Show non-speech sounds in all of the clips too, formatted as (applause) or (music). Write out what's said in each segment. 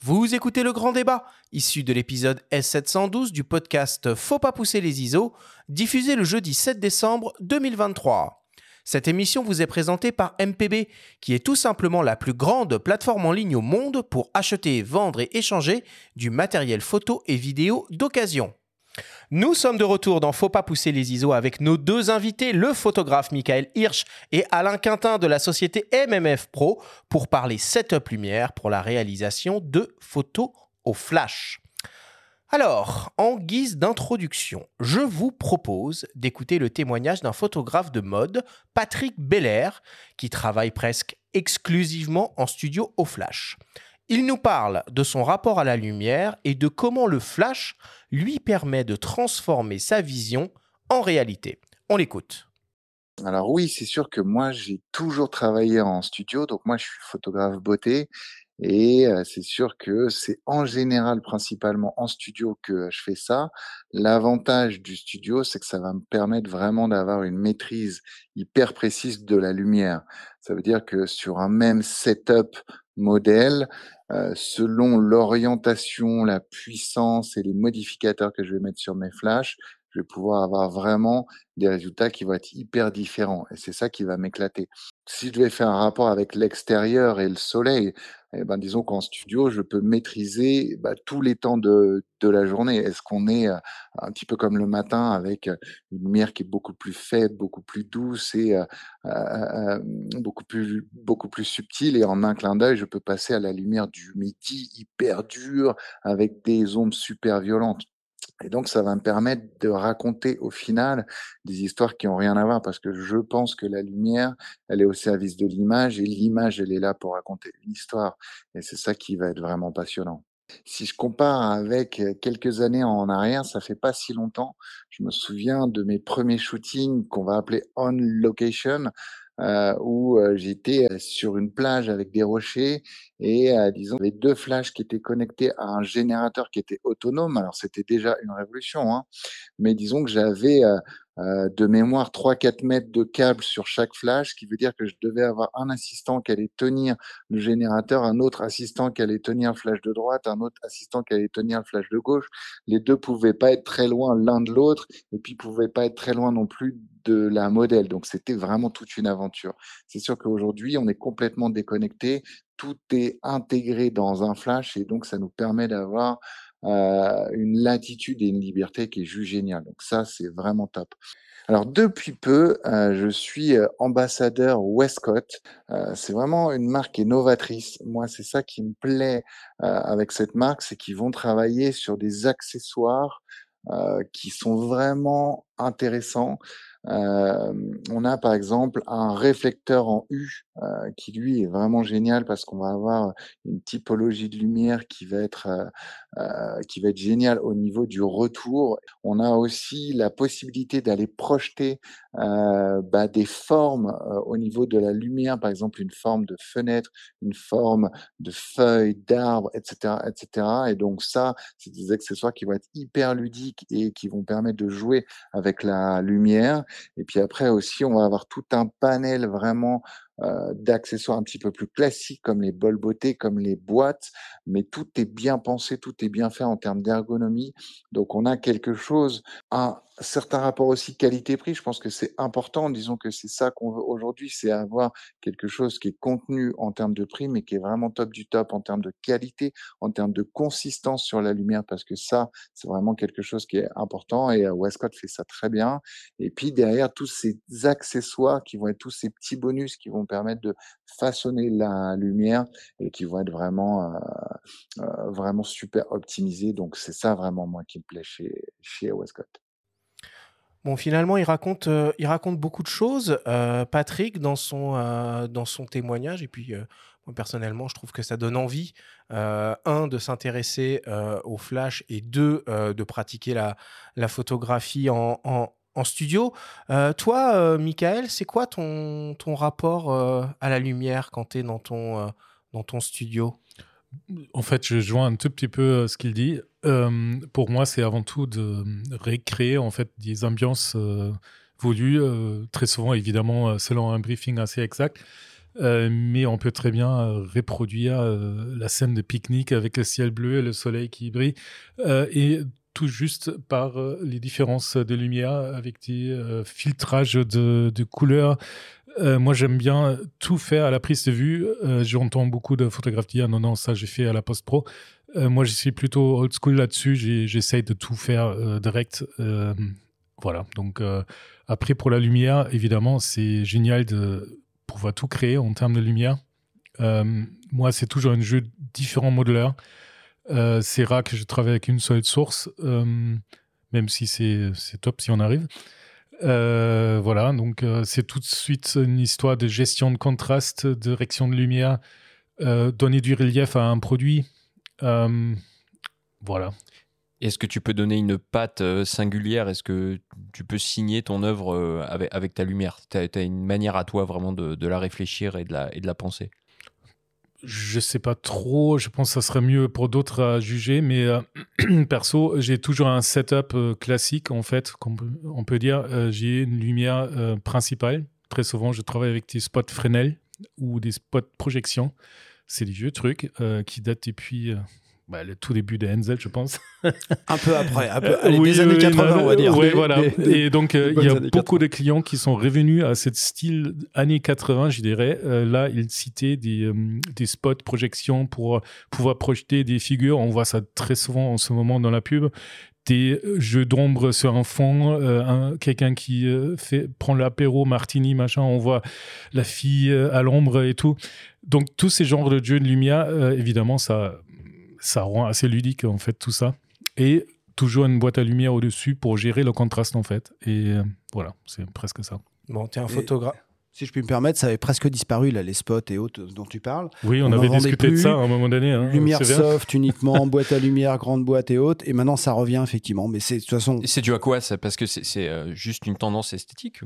Vous écoutez le grand débat, issu de l'épisode S712 du podcast Faut pas pousser les ISO, diffusé le jeudi 7 décembre 2023. Cette émission vous est présentée par MPB, qui est tout simplement la plus grande plateforme en ligne au monde pour acheter, vendre et échanger du matériel photo et vidéo d'occasion. Nous sommes de retour dans Faut pas pousser les ISO avec nos deux invités, le photographe Michael Hirsch et Alain Quintin de la société MMF Pro, pour parler setup lumière pour la réalisation de photos au flash. Alors, en guise d'introduction, je vous propose d'écouter le témoignage d'un photographe de mode, Patrick Belair, qui travaille presque exclusivement en studio au flash. Il nous parle de son rapport à la lumière et de comment le flash lui permet de transformer sa vision en réalité. On l'écoute. Alors oui, c'est sûr que moi j'ai toujours travaillé en studio, donc moi je suis photographe beauté et c'est sûr que c'est en général principalement en studio que je fais ça. L'avantage du studio, c'est que ça va me permettre vraiment d'avoir une maîtrise hyper précise de la lumière. Ça veut dire que sur un même setup modèle, selon l'orientation, la puissance et les modificateurs que je vais mettre sur mes flashs, je vais pouvoir avoir vraiment des résultats qui vont être hyper différents. Et c'est ça qui va m'éclater. Si je devais faire un rapport avec l'extérieur et le soleil, eh ben, disons qu'en studio, je peux maîtriser bah, tous les temps de, de la journée. Est-ce qu'on est un petit peu comme le matin avec une lumière qui est beaucoup plus faible, beaucoup plus douce et euh, beaucoup, plus, beaucoup plus subtile et en un clin d'œil, je peux passer à la lumière du midi hyper dure avec des ombres super violentes? Et donc, ça va me permettre de raconter au final des histoires qui ont rien à voir parce que je pense que la lumière, elle est au service de l'image et l'image, elle est là pour raconter une histoire. Et c'est ça qui va être vraiment passionnant. Si je compare avec quelques années en arrière, ça fait pas si longtemps. Je me souviens de mes premiers shootings qu'on va appeler on location euh, où euh, j'étais euh, sur une plage avec des rochers et disons il y avait deux flashs qui étaient connectés à un générateur qui était autonome. Alors c'était déjà une révolution, hein, mais disons que j'avais euh, de mémoire 3-4 mètres de câble sur chaque flash, ce qui veut dire que je devais avoir un assistant qui allait tenir le générateur, un autre assistant qui allait tenir le flash de droite, un autre assistant qui allait tenir le flash de gauche. Les deux pouvaient pas être très loin l'un de l'autre et puis pouvaient pas être très loin non plus de la modèle. Donc c'était vraiment toute une aventure. C'est sûr qu'aujourd'hui, on est complètement déconnecté. Tout est intégré dans un flash et donc ça nous permet d'avoir euh, une latitude et une liberté qui est juste géniale. Donc ça, c'est vraiment top. Alors depuis peu, euh, je suis euh, ambassadeur Westcott. c'est vraiment une marque qui est novatrice. Moi, c'est ça qui me plaît avec cette marque, c'est qu'ils vont travailler sur des accessoires qui sont vraiment intéressants. On a par exemple un réflecteur en U qui lui est vraiment génial parce qu'on va avoir une typologie de lumière qui va être qui va être géniale au niveau du retour. On a aussi la possibilité d'aller projeter bah, des formes au niveau de la lumière, par exemple une forme de fenêtre, une forme de feuille, d'arbre, etc., etc. Et donc ça, c'est des accessoires qui vont être hyper ludiques et qui vont permettre de jouer avec la lumière. Et puis après aussi, on va avoir tout un panel vraiment euh, d'accessoires un petit peu plus classiques comme les bols beauté, comme les boîtes, mais tout est bien pensé, tout est bien fait en termes d'ergonomie. Donc on a quelque chose, un certain rapport aussi qualité-prix. Je pense que c'est important. Disons que c'est ça qu'on veut aujourd'hui, c'est avoir quelque chose qui est contenu en termes de prix, mais qui est vraiment top du top en termes de qualité, en termes de consistance sur la lumière, parce que ça, c'est vraiment quelque chose qui est important. Et euh, Westcott fait ça très bien. Et puis derrière, tous ces accessoires qui vont être tous ces petits bonus qui vont permettre de façonner la lumière et qui vont être vraiment, euh, euh, vraiment super optimisés. Donc, c'est ça vraiment, moi, qui me plaît chez, chez Westcott. Bon, finalement, il raconte, euh, il raconte beaucoup de choses, Patrick, dans son, dans son témoignage. Et puis, moi, personnellement, je trouve que ça donne envie, un, de s'intéresser au flash et deux, de pratiquer la, la photographie en, en studio. Euh, toi, euh, Michael, c'est quoi ton, ton rapport euh, à la lumière quand tu es dans ton, dans ton studio? En fait, je joins un tout petit peu ce qu'il dit. pour moi, c'est avant tout de récréer en fait des ambiances voulues, très souvent évidemment selon un briefing assez exact. mais on peut très bien reproduire la scène de pique-nique avec le ciel bleu et le soleil qui brille. et tout juste par les différences de lumière avec des filtrages de, couleurs euh, moi, j'aime bien tout faire à la prise de vue. Euh, j'entends beaucoup de photographes dire non, non, ça j'ai fait à la post-pro. Euh, moi, je suis plutôt old school là-dessus. J'essaye de tout faire direct. voilà. Donc, après, pour la lumière, évidemment, c'est génial de pouvoir tout créer en termes de lumière. moi, c'est toujours un jeu différent modulaire. c'est rare que je travaille avec une seule source, même si c'est top si on arrive. Euh, voilà, donc euh, c'est tout de suite une histoire de gestion de contraste, de direction de lumière, euh, donner du relief à un produit. voilà. Est-ce que tu peux donner une patte singulière? Est-ce que tu peux signer ton œuvre avec, ta lumière? Tu as, une manière à toi vraiment de, de la réfléchir et de la, et de la penser? Je sais pas trop, je pense que ça serait mieux pour d'autres à juger, mais euh, (clears throat) perso, j'ai toujours un setup euh, classique en fait, on peut, dire. Euh, j'ai une lumière principale. Très souvent, je travaille avec des spots Fresnel ou des spots projection. C'est des vieux trucs qui datent depuis bah, le tout début de Enzel, je pense. un peu après, un peu, les années 80, on va dire. Oui, voilà. et donc, euh, il y a beaucoup de clients qui sont revenus à ce style années 80, je dirais. Euh, là, ils citaient des, euh, des spots projections pour pouvoir projeter des figures. On voit ça très souvent en ce moment dans la pub des jeux d'ombre sur un fond, quelqu'un qui fait prend l'apéro martini machin, on voit la fille à l'ombre et tout. Donc tous ces genres de jeux de lumière, évidemment, ça ça rend assez ludique en fait tout ça. Et toujours une boîte à lumière au-dessus pour gérer le contraste en fait. Et euh, voilà, c'est presque ça. Bon, tu es un photographe. Si je puis me permettre, ça avait presque disparu, là, les spots et autres dont tu parles. Oui, on, avait discuté de ça à un moment donné. Hein, lumière soft uniquement, (laughs) boîte à lumière, grande boîte et autres. Et maintenant, ça revient effectivement. Mais c'est de toute façon. C'est dû à quoi ça? Parce que c'est euh, juste une tendance esthétique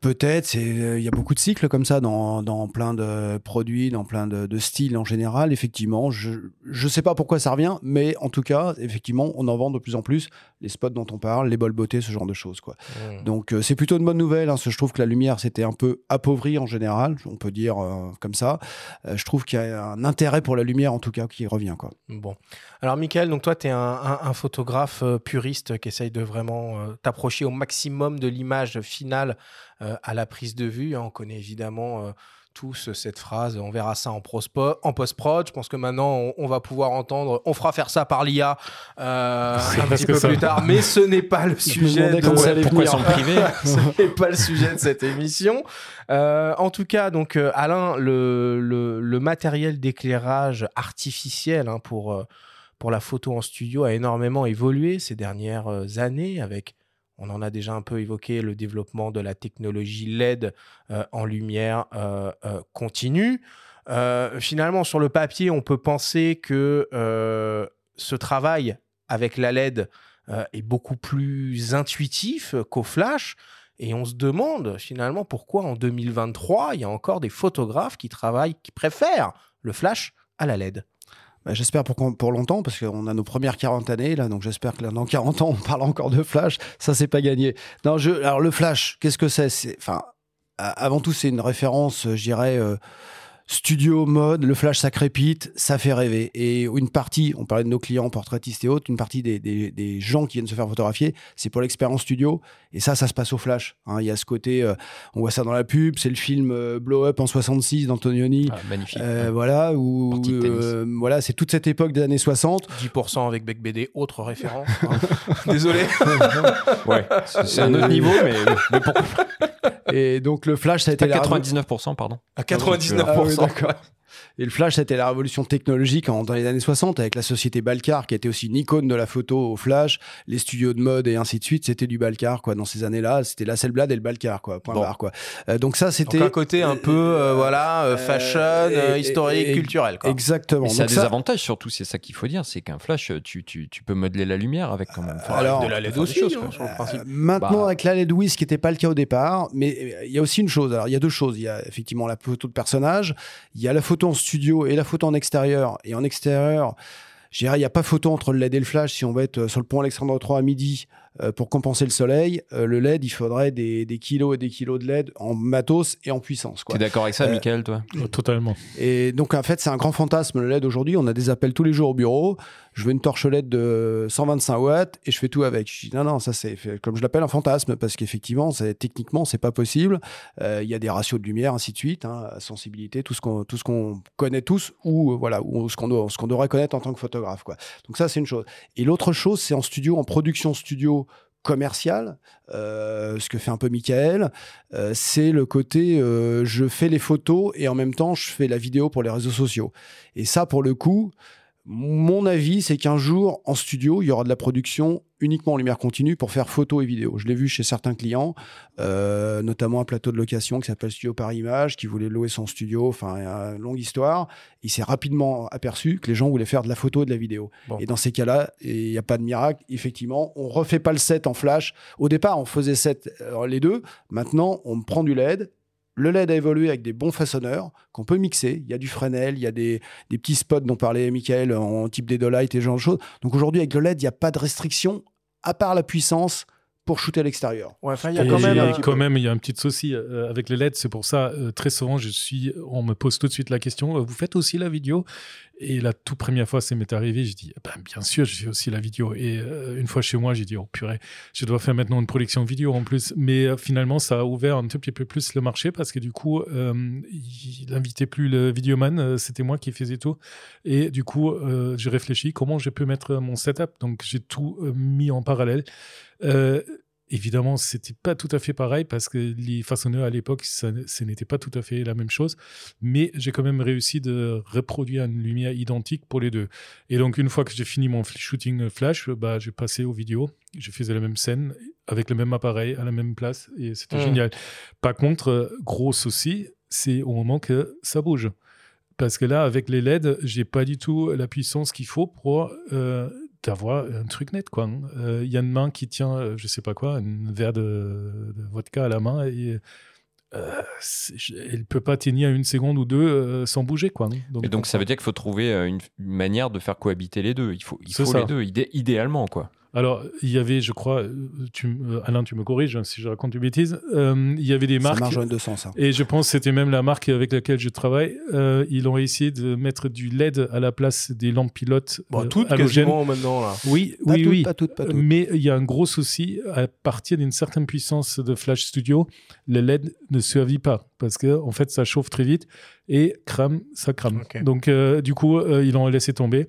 Peut-être, euh, il y a beaucoup de cycles comme ça dans, dans plein de produits, dans plein de, de, styles en général. Effectivement, je ne sais pas pourquoi ça revient, mais en tout cas, effectivement, on en vend de plus en plus les spots dont on parle, les bols beauté, ce genre de choses. Quoi. Mmh. Donc euh, c'est plutôt une bonne nouvelle. Hein, je trouve que la lumière s'était un peu appauvrie en général, on peut dire euh, comme ça. je trouve qu'il y a un intérêt pour la lumière en tout cas qui revient. Quoi. Bon. Alors Michael, donc toi, tu es un, un, un, photographe puriste qui essaye de vraiment t'approcher au maximum de l'image finale euh, à la prise de vue. On connaît évidemment euh, tous cette phrase, on verra ça en, en post-prod. Je pense que maintenant, on, va pouvoir entendre, on fera faire ça par l'IA euh, (laughs) un petit peu plus tard, mais ce n'est pas le sujet de pourquoi s'en priver. ce n'est pas le sujet de cette émission. en tout cas, donc Alain, le, le, matériel d'éclairage artificiel hein, pour pour la photo en studio a énormément évolué ces dernières années avec on en a déjà un peu évoqué le développement de la technologie LED euh, en lumière euh, euh, continue. finalement, sur le papier, on peut penser que ce travail avec la LED est beaucoup plus intuitif qu'au flash. Et on se demande finalement pourquoi en 2023, il y a encore des photographes qui travaillent, qui préfèrent le flash à la LED. Bah, j'espère pour, longtemps, parce qu'on a nos premières 40 années, là, donc j'espère que dans 40 ans, on parle encore de Flash. Ça, c'est pas gagné. Non, alors le Flash, qu'est-ce que c'est? Enfin, avant tout, c'est une référence, je dirais. Euh, studio mode, le flash ça crépite, ça fait rêver. Et une partie, on parlait de nos clients portraitistes et autres, une partie des, des, gens qui viennent se faire photographier, c'est pour l'expérience studio. Et ça, ça se passe au flash. Hein. Il y a ce côté, euh, on voit ça dans la pub, c'est le film euh, Blow Up en 66 d'Antonioni. Ah, magnifique. Euh, voilà, où, voilà, c'est toute cette époque des années 60. 10% avec Beck BD, autre référence. Hein. (laughs) (laughs) Désolé. ouais, c'est un autre niveau, mais, mais pourquoi (laughs) Et donc le flash, ça a été... À 99%, pardon. À 99%. D'accord. Et le flash, c'était la révolution technologique dans les années 60 avec la société Balcar qui était aussi une icône de la photo au flash, les studios de mode et ainsi de suite. C'était du Balcar quoi. Dans ces années-là, c'était la Selblad et le Balcar quoi. Point barre quoi. Euh, donc ça, c'était un côté un peu euh, voilà euh, fashion, historique, culturel. Quoi. Exactement. Mais ça a des avantages surtout. C'est ça qu'il faut dire, c'est qu'un flash, tu, tu, tu, peux modeler la lumière avec quand même. Alors de la LED aussi. Choses, hein, sur le principe. maintenant bah. avec la LED oui, ce qui n'était pas le cas au départ, mais il y a aussi une chose. Alors il y a deux choses. Il y a effectivement la photo de personnage, il y a la photo en studio et la photo en extérieur. Et en extérieur, je dirais, il n'y a pas photo entre le LED et le flash. Si on va être sur le pont Alexandre III à midi, euh, pour compenser le soleil, euh, le LED, il faudrait des, des kilos et des kilos de LED en matos et en puissance. T'es Quoi. d'accord avec ça, Euh, Michael, toi? Oh, Totalement. Et donc, en fait, c'est un grand fantasme, le LED aujourd'hui. On a des appels tous les jours au bureau. Je veux une torche LED de 125 watts et je fais tout avec. Je dis non, non, ça c'est, comme je l'appelle, un fantasme parce qu'effectivement, c'est, techniquement, c'est pas possible. Euh, Il y a des ratios de lumière, ainsi de suite, hein, sensibilité, tout ce qu'on, tout ce qu'on connaît tous ou euh, voilà, ou ce qu'on, doit- ce qu'on devrait connaître en tant que photographe, quoi. Donc ça, c'est une chose. Et l'autre chose, c'est en studio, en production studio commerciale, euh, ce que fait un peu Michael, euh, c'est le côté euh, je fais les photos et en même temps je fais la vidéo pour les réseaux sociaux. Et ça, pour le coup, mon avis, c'est qu'un jour, en studio, il y aura de la production uniquement en lumière continue pour faire photo et vidéo. Je l'ai vu chez certains clients, euh, notamment un plateau de location qui s'appelle Studio Paris Image, qui voulait louer son studio, enfin, une longue histoire. Il s'est rapidement aperçu que les gens voulaient faire de la photo et de la vidéo. Bon. Et dans ces cas-là, il n'y a pas de miracle. Effectivement, on refait pas le set en flash. Au départ, on faisait set euh, les deux. Maintenant, on prend du LED. Le LED a évolué avec des bons façonneurs qu'on peut mixer. Il y a du Fresnel, il y a des, des petits spots dont parlait Michael en type d'Edolite et ce genre de choses. Donc aujourd'hui, avec le LED, il n'y a pas de restriction à part la puissance pour shooter à l'extérieur. Ouais, il y a Et quand même. quand il y a un petit souci euh, avec les LED. C'est pour ça, euh, très souvent, je suis, on me pose tout de suite la question euh, vous faites aussi la vidéo? Et la toute première fois, ça m'est arrivé, j'ai dit ben, bien sûr, je fais aussi la vidéo. Et euh, une fois chez moi, j'ai dit oh purée, je dois faire maintenant une production vidéo en plus. Mais euh, finalement, ça a ouvert un tout petit peu plus le marché parce que du coup, euh, il n'invitait plus le vidéoman, euh, c'était moi qui faisais tout. Et du coup, j'ai réfléchi comment je peux mettre mon setup. Donc, j'ai tout mis en parallèle. Évidemment, c'était pas tout à fait pareil parce que les façonneurs à l'époque, ce n'était pas tout à fait la même chose. Mais j'ai quand même réussi de reproduire une lumière identique pour les deux. Et donc, une fois que j'ai fini mon shooting flash, bah, j'ai passé aux vidéos. Je faisais la même scène avec le même appareil à la même place et c'était Mm. génial. Par contre, gros souci, c'est au moment que ça bouge. Parce que là, avec les LED, j'ai pas du tout la puissance qu'il faut pour euh, d'avoir un truc net. quoi. hein. Euh, Il y a une main qui tient, euh, je sais pas quoi, un verre de, de vodka à la main et euh, elle peut pas tenir une seconde ou deux euh, sans bouger. quoi. hein. Et donc, ça veut dire qu'il faut trouver une, une manière de faire cohabiter les deux. Il faut, il faut les deux, idé- idéalement, quoi. Alors, il y avait, je crois, euh, tu, euh, Alain, tu me corriges hein, si je raconte une bêtise, euh, il y avait des Ça marques. marche dans les deux sens. hein. Et je pense que c'était même la marque avec laquelle je travaille. euh, ils ont essayé de mettre du LED à la place des lampes pilotes Bon, toutes halogènes. quasiment maintenant, là. Oui, Pas oui, toutes, oui. pas toutes, pas toutes. Mais il y a un gros souci. À partir d'une certaine puissance de Flash Studio, le LED ne survit pas parce que en fait, ça chauffe très vite et crame, ça crame. Donc, euh, du coup, euh, ils l'ont laissé tomber.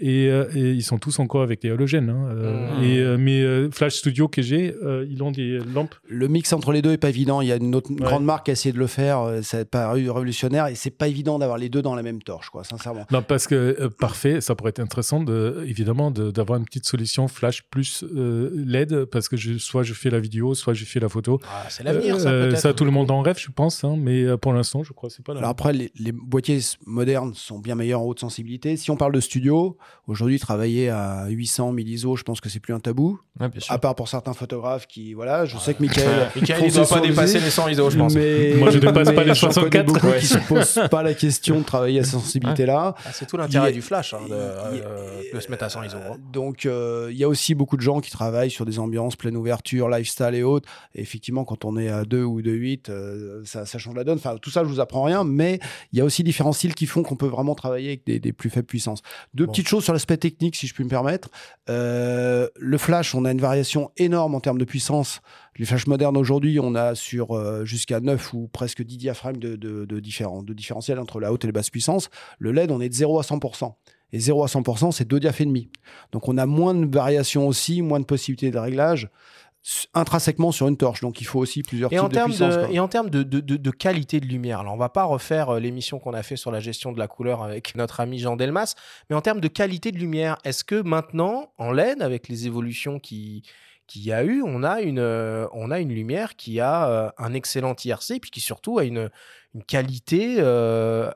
Et, euh, et ils sont tous encore avec des halogènes. hein, euh, Mhm. Et euh, mes euh, Flash Studio que j'ai, euh, ils ont des lampes. Le mix entre les deux est pas évident. Il y a une autre Ouais. grande marque qui a essayé de le faire. Ça a paru révolutionnaire et c'est pas évident d'avoir les deux dans la même torche, quoi, sincèrement. Non, parce que euh, parfait, ça pourrait être intéressant, de, évidemment, de- d'avoir une petite solution Flash plus euh, LED, parce que je, soit je fais la vidéo, soit je fais la photo. Ah, c'est l'avenir, ça, peut-être. tout le monde en rêve, je pense, hein, mais euh, pour l'instant, je crois que c'est pas là. Alors après, les, les boîtiers modernes sont bien meilleurs en haute sensibilité. Si on parle de studio, aujourd'hui, travailler à 800, 1000 ISO, je pense que c'est plus un tabou. Ouais, bien sûr. À part pour certains photographes qui, voilà, je sais que Michael. (laughs) Michael, il doit pas dépasser les 100 ISO, je pense. Mais, (laughs) Moi, je dépasse pas les j'en connais 64, beaucoup ouais. qui se posent pas la question de travailler à cette sensibilité-là. Ah, c'est tout l'intérêt du flash, hein, de, euh, de se mettre à 100 ISO. hein. Donc, euh, il y a aussi beaucoup de gens qui travaillent sur des ambiances pleine ouverture, lifestyle et autres. Et effectivement, quand on est à 2 ou 2,8, euh, ça, ça change la donne. Enfin, tout ça, je vous apprends rien, mais il y a aussi différents styles qui font qu'on peut vraiment travailler avec des, des plus faibles puissances. Deux Bon. petites sur l'aspect technique, si je puis me permettre. Euh, le flash, on a une variation énorme en termes de puissance. Les flashs modernes aujourd'hui, on a sur euh, jusqu'à 9 ou presque 10 diaphragmes de, de, de, différentiel entre la haute et la basse puissance. Le LED, on est de 0 à 100%. Et 0 à 100%, c'est deux diaph et demi. Donc on a moins de variations aussi, moins de possibilités de réglage intrinsèquement sur une torche. Donc il faut aussi plusieurs Et types en, de termes puissance. de, quoi. et en termes de, de- de- de qualité de lumière, alors on va pas refaire euh, l'émission qu'on a fait sur la gestion de la couleur avec (laughs) notre ami Jean Delmas, mais en termes de qualité de lumière, est-ce que maintenant, en LED, avec les évolutions qui qu'il y a eu, on a une, euh, on a une lumière qui a euh, un excellent IRC, puis qui surtout a une, une qualité euh,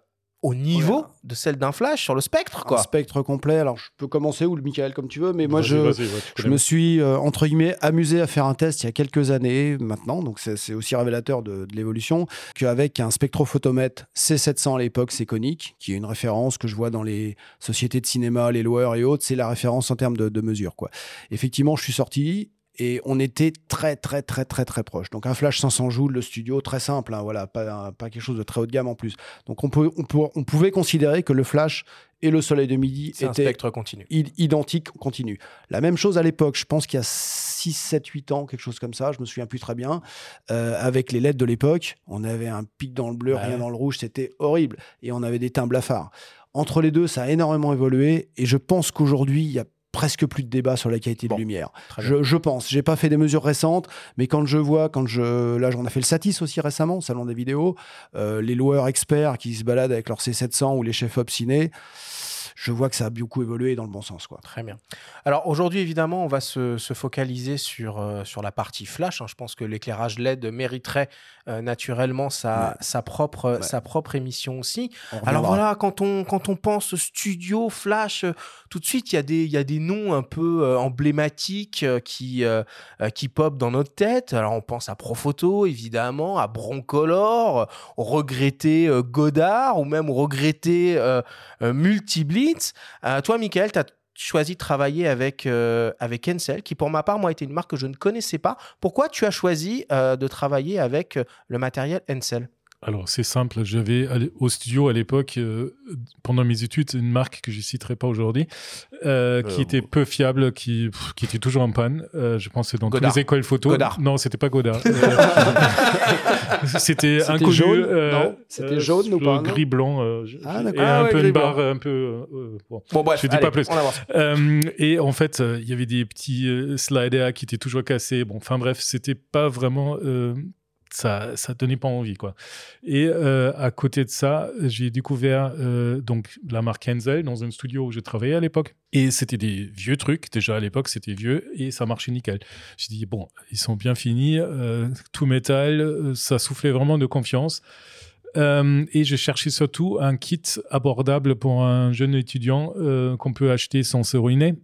au niveau Ouais. de celle d'un flash sur le spectre, Un quoi. spectre complet. Alors je peux commencer ou le Michael comme tu veux, mais moi je, ouais, Je me suis, euh, entre guillemets, amusé à faire un test il y a quelques années maintenant, donc c'est c'est aussi révélateur de, de l'évolution, qu'avec un spectrophotomètre C700 à l'époque, c'est conique, qui est une référence que je vois dans les sociétés de cinéma, les loueurs et autres, c'est la référence en termes de, de mesure. Quoi. Effectivement, je suis sorti et on était très très très très très proche. Donc un flash 500 joules, le studio très simple, hein, voilà, pas, pas quelque chose de très haut de gamme en plus. Donc on, peut, on, peut, on pouvait considérer que le flash et le soleil de midi un étaient spectre continu. identiques, continu. La même chose à l'époque, je pense qu'il y a 6, 7, 8 ans, quelque chose comme ça, je me souviens plus très bien, euh, avec les LED de l'époque, on avait un pic dans le bleu, Ouais. rien dans le rouge, c'était horrible, et on avait des teints blafards. Entre les deux, ça a énormément évolué, et je pense qu'aujourd'hui, il y a presque plus de débat sur la qualité Bon, de lumière. Je, je pense. J'ai pas fait des mesures récentes, mais quand je vois, quand je, là, on a fait le Satis aussi récemment, salon des vidéos, euh, les loueurs experts qui se baladent avec leur C700 ou les chefs obstinés, je vois que ça a beaucoup évolué dans le bon sens, quoi. Très bien. Alors aujourd'hui, évidemment, on va se, se focaliser sur, euh, sur la partie flash. hein. Je pense que l'éclairage LED mériterait euh, naturellement sa, Ouais. sa, propre, Ouais. sa propre émission aussi. Alors voilà, quand on, quand on pense studio flash, euh, tout de suite, il y, a des- y a des noms un peu euh, emblématiques euh, qui, euh, euh, qui popent dans notre tête. Alors on pense à Profoto, évidemment, à Broncolor, euh, euh, Godard ou même au regretté euh, toi, Michael, tu as choisi de travailler avec, euh, Encel, qui pour ma part, moi, était une marque que je ne connaissais pas. Pourquoi tu as choisi euh, de travailler avec le matériel Encel? Alors, c'est simple. J'avais au studio à l'époque, euh, pendant mes études, une marque que je citerai pas aujourd'hui, euh, qui Euh, était peu fiable, qui, pff, qui était toujours en panne. Euh, je pense que dans Godard. toutes les écoles photo. Godard. Non, c'était pas Godard. (laughs) Euh, (laughs) c'était C'était inconnu. jaune euh, Non? C'était jaune ou le pas, non? Gris blanc. euh, Ah, et. Ah un ouais, peu une blanc. barre, un peu. bon. Bon, bref, Je dis allez, pas plus. Euh, et en fait, euh, il y avait des petits euh, sliders qui étaient toujours cassés. Bon, enfin bref, c'était pas vraiment. Ça, ça donnait pas envie, quoi. Et euh, à côté de ça, j'ai découvert euh, donc la marque Henzel dans un studio où je travaillais à l'époque. Et c'était des vieux trucs. Déjà à l'époque, c'était vieux et ça marchait nickel. J'ai dit bon, ils sont bien finis, euh, tout métal, ça soufflait vraiment de confiance. Et je cherchais surtout un kit abordable pour un jeune étudiant qu'on peut acheter sans se ruiner.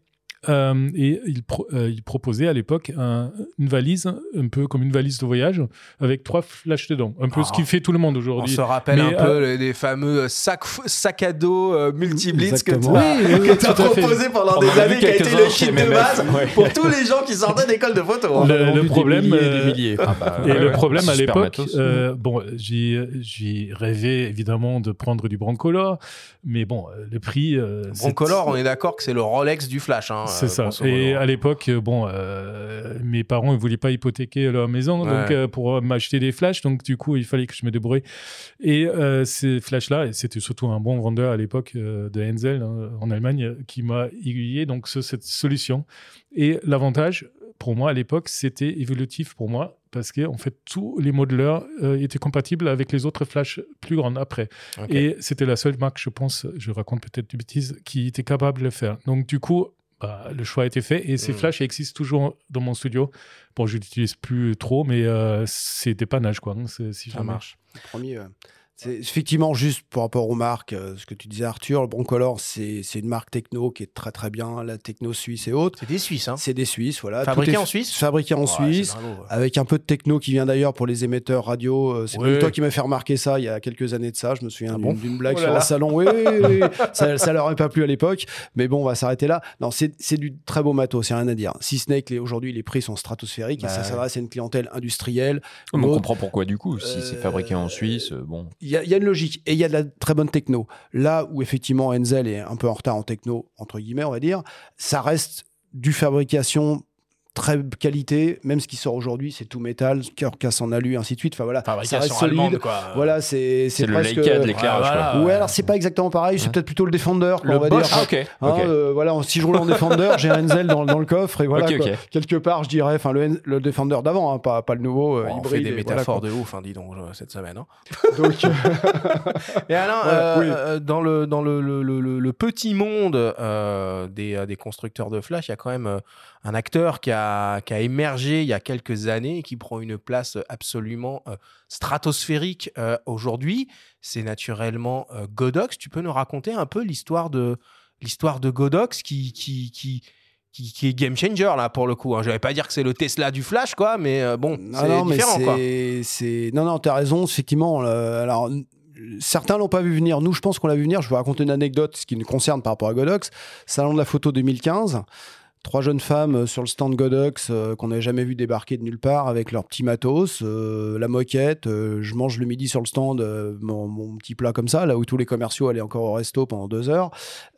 Euh, et il, pro- euh, il proposait à l'époque un- une valise, un peu comme une valise de voyage, avec trois flashs dedans. Un peu ce Ah. qui fait tout le monde On aujourd'hui. se rappelle Mais, un peu les, les fameux sacs sac à dos euh, multi-blitz que tu. Oui, oui, (laughs) as, proposé pendant On des années, qui a été le kit de base ouais. pour tous les gens qui sortaient d'école de photo. hein. Le- On des problème, milliers et euh, des milliers. Ah bah, Et ouais, le ouais. problème à l'époque, euh, bon, j'ai j'ai rêvé évidemment de prendre du Broncolor, mais bon, euh, le prix. euh, Broncolor, on est d'accord que c'est le Rolex du flash. hein, C'est euh, ça. grosso Et à l'époque, euh, bon, euh, mes parents ne voulaient pas hypothéquer leur maison donc pour m'acheter des flashs, donc du coup, il fallait que je me débrouille. Et ces flashs-là, et c'était surtout un bon vendeur à l'époque de Henzel hein, en Allemagne qui m'a aiguillé donc sur cette solution. Et l'avantage pour moi à l'époque, c'était évolutif pour moi parce que en fait tous les modeleurs euh, étaient compatibles avec les autres flashs plus grands après. Et c'était la seule marque, je pense, je raconte peut-être des bêtises, qui était capable de le faire. Donc du coup, bah, le choix a été fait et ces Mm. flashs existent toujours dans mon studio. Bon, je l'utilise plus trop, mais euh, c'est dépannage quoi. hein, si Ça jamais. marche. Ouais. C'est effectivement juste par rapport aux marques, euh, ce que tu disais Arthur, le Broncolor, c'est une marque techno qui est très très bien, la techno suisse et autres. C'est des Suisses. Hein. C'est des Suisses, voilà. Fabriqué en Suisse Fabriqué en Ouais, Suisse. ouais. Avec un peu de techno qui vient d'ailleurs pour les émetteurs radio. Euh, C'est toi qui m'as fait remarquer ça il y a quelques années de ça. Je me souviens Ah d'une bon d'une blague Oh là sur là. un salon. Oui, oui, oui, oui. (laughs) ça, ça leur est pas plu à l'époque. Mais bon, on va s'arrêter là. Non, c'est c'est du très beau matos, c'est rien à dire. Si ce n'est que les- aujourd'hui, les prix sont stratosphériques Bah et ça ouais. s'adresse à une clientèle industrielle. On comprend pourquoi du coup, si c'est fabriqué en Euh, Suisse, euh, bon. Il y, a- une logique et il y a de la très bonne techno. Là où effectivement Enzel est un peu en retard en techno, entre guillemets, on va dire, ça reste du fabrication très qualité, même ce qui sort aujourd'hui, c'est tout métal, cœur casse en alu, ainsi de suite. Enfin voilà, ça reste solide. quoi. Voilà, c'est C'est le presque. Leica de l'éclairage. Voilà. Ouais, alors c'est pas exactement pareil, c'est Ouais. peut-être plutôt le Defender, quoi, Le on va Bosch. dire. Ah, ok. Hein, euh, voilà, si je roule en Defender, j'ai un Enzel dans, dans le coffre et voilà. Ok, quoi. ok. Quelque part, je dirais, enfin le, le Defender d'avant, hein, pas, pas le nouveau euh, Bon, on fait des et métaphores de ouf, hein, dis donc, euh, cette semaine. hein. (laughs) Donc, euh, (laughs) Et alors, Voilà, euh, oui. euh, dans, le, dans le, le- le- le- le petit monde euh, des, des constructeurs de flash, il y a quand même euh, un acteur qui a, qui a émergé il y a quelques années et qui prend une place absolument euh, stratosphérique euh, aujourd'hui. C'est naturellement euh, Godox. Tu peux nous raconter un peu l'histoire de, l'histoire de Godox qui, qui, qui, qui, qui est game changer là pour le coup. Hein. Je vais pas dire que c'est le Tesla du flash, quoi, mais euh, bon, Non, c'est non, mais différent, quoi. c'est- Non, non, t'as raison, effectivement. euh, alors, certains l'ont pas vu venir. Nous, je pense qu'on l'a vu venir. Je vais raconter une anecdote, ce qui nous concerne par rapport à Godox. Salon de la photo 2015. Trois jeunes femmes euh, sur le stand Godox euh, qu'on n'avait jamais vu débarquer de nulle part avec leur petit matos, euh, la moquette. euh, je mange le midi sur le stand mon, mon petit plat comme ça, là où tous les commerciaux allaient encore au resto pendant deux heures.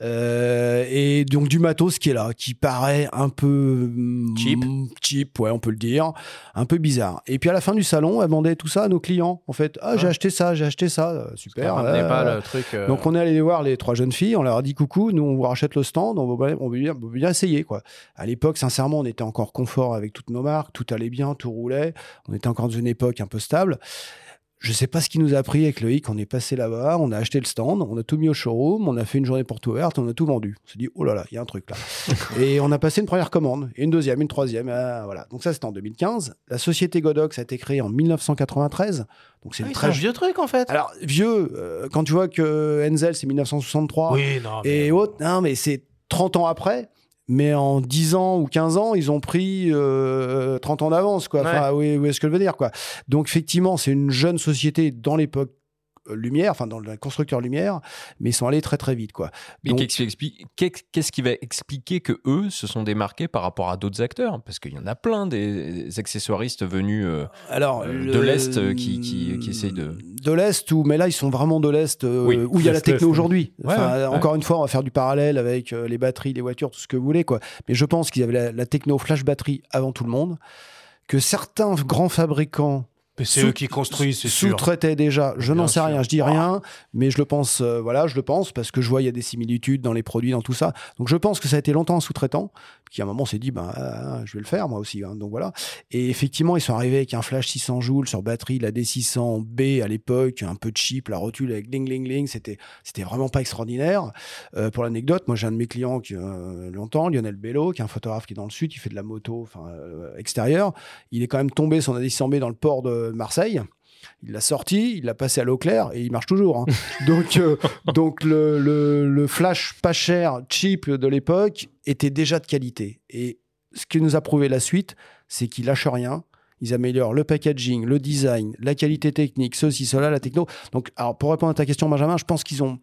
Et donc du matos qui est là, qui paraît un peu mm, Cheap. cheap, ouais, on peut le dire, un peu bizarre. Et puis à la fin du salon, elle demandait tout ça à nos clients. En fait, ah, j'ai Ah. acheté ça, j'ai acheté ça, super. Ouais, pas le truc. Donc on est allé voir les trois jeunes filles, on leur a dit coucou, nous on vous rachète le stand, on veut bien, on veut bien, on veut bien essayer quoi. À l'époque, sincèrement, on était encore confort avec toutes nos marques, tout allait bien, tout roulait, on était encore dans une époque un peu stable. Je sais pas ce qui nous a pris avec Loïc, on est passé là-bas, on a acheté le stand, on a tout mis au showroom, on a fait une journée porte ouverte, on a tout vendu. On s'est dit, oh là là, il y a un truc là. (laughs) et on a passé une première commande, et une deuxième, une troisième, ah, voilà. Donc ça c'était en 2015. La société Godox a été créée en 1993, donc c'est ah, très un vieux truc en fait. alors, vieux, euh, quand tu vois que Enzel, c'est 1963, oui, non. mais- et autres, non, mais c'est 30 ans après. Mais en 10 ans ou 15 ans, ils ont pris euh, 30 ans d'avance, quoi. Enfin, oui, oui, est-ce que je veux dire, quoi. Donc, effectivement, c'est une jeune société dans l'époque euh, Lumière, enfin, dans le constructeur Lumière, mais ils sont allés très, très vite, quoi. Mais qu'est-ce qui explique- qu'est- qu'est-ce qui va expliquer que eux se sont démarqués par rapport à d'autres acteurs? Parce qu'il y en a plein des accessoiristes venus. euh, Alors, Euh, de l'Est, euh, qui- qui- qui essayent de- De l'Est, où, mais là, ils sont vraiment de l'Est, euh, Oui, où il y a la techno aujourd'hui. Ouais, Enfin, ouais, encore une fois, on va faire du parallèle avec euh, les batteries, les voitures, tout ce que vous voulez, quoi. Mais je pense qu'ils avaient la, la techno flash batterie avant tout le monde, que certains grands fabricants c'est eux qui construisent, c'est sûr. sous-traitaient déjà. Je n'en sais sûr. rien, je dis rien, mais je le pense, euh, voilà, je le pense parce que je vois il y a des similitudes dans les produits, dans tout ça. Donc je pense que ça a été longtemps un sous-traitant qui à un moment s'est dit, ben, euh, je vais le faire moi aussi. hein. donc voilà. Et effectivement, ils sont arrivés avec un flash 600 joules sur batterie, la D600B à l'époque, un peu cheap, la rotule avec ling ling ling, c'était c'était vraiment pas extraordinaire. Euh, pour l'anecdote, moi j'ai un de mes clients qui euh, longtemps, Lionel Bello, qui est un photographe qui est dans le sud, qui fait de la moto, enfin extérieure. Il est quand même tombé son A600B dans le port de Marseille. Il l'a sorti, il l'a passé à l'eau claire et il marche toujours. hein. (laughs) donc, euh, donc le, le- le flash pas cher, cheap de l'époque était déjà de qualité. Et ce qui nous a prouvé la suite, c'est qu'ils lâchent rien. Ils améliorent le packaging, le design, la qualité technique, ceci, cela, la techno. Donc, alors pour répondre à ta question, Benjamin, je pense qu'ils ont,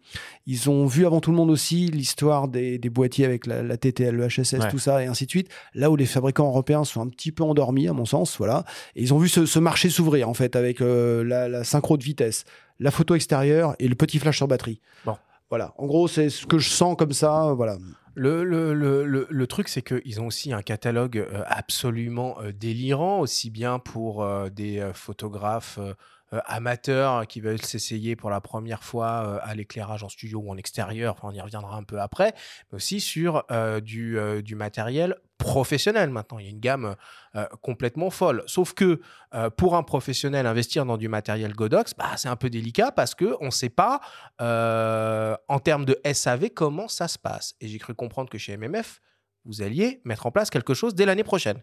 ils ont vu avant tout le monde aussi l'histoire des, des boîtiers avec la, la TTL, le HSS, Ouais. tout ça, et ainsi de suite. Là où les fabricants européens sont un petit peu endormis, à mon sens, voilà. Et ils ont vu ce, ce marché s'ouvrir, en fait, avec euh, la, la synchro de vitesse, la photo extérieure et le petit flash sur batterie. Bon. Voilà. En gros, c'est ce que je sens comme ça. Voilà. Le, le, le, le, truc, c'est qu'ils ont aussi un catalogue euh, absolument euh, délirant, aussi bien pour euh, des photographes amateurs qui veulent s'essayer pour la première fois à l'éclairage en studio ou en extérieur, enfin, on y reviendra un peu après, mais aussi sur du, du matériel professionnel maintenant. Il y a une gamme euh, complètement folle. Sauf que euh, pour un professionnel, investir dans du matériel Godox, bah, c'est un peu délicat parce qu'on ne sait pas euh, en termes de SAV comment ça se passe. Et j'ai cru comprendre que chez MMF, vous alliez mettre en place quelque chose dès l'année prochaine.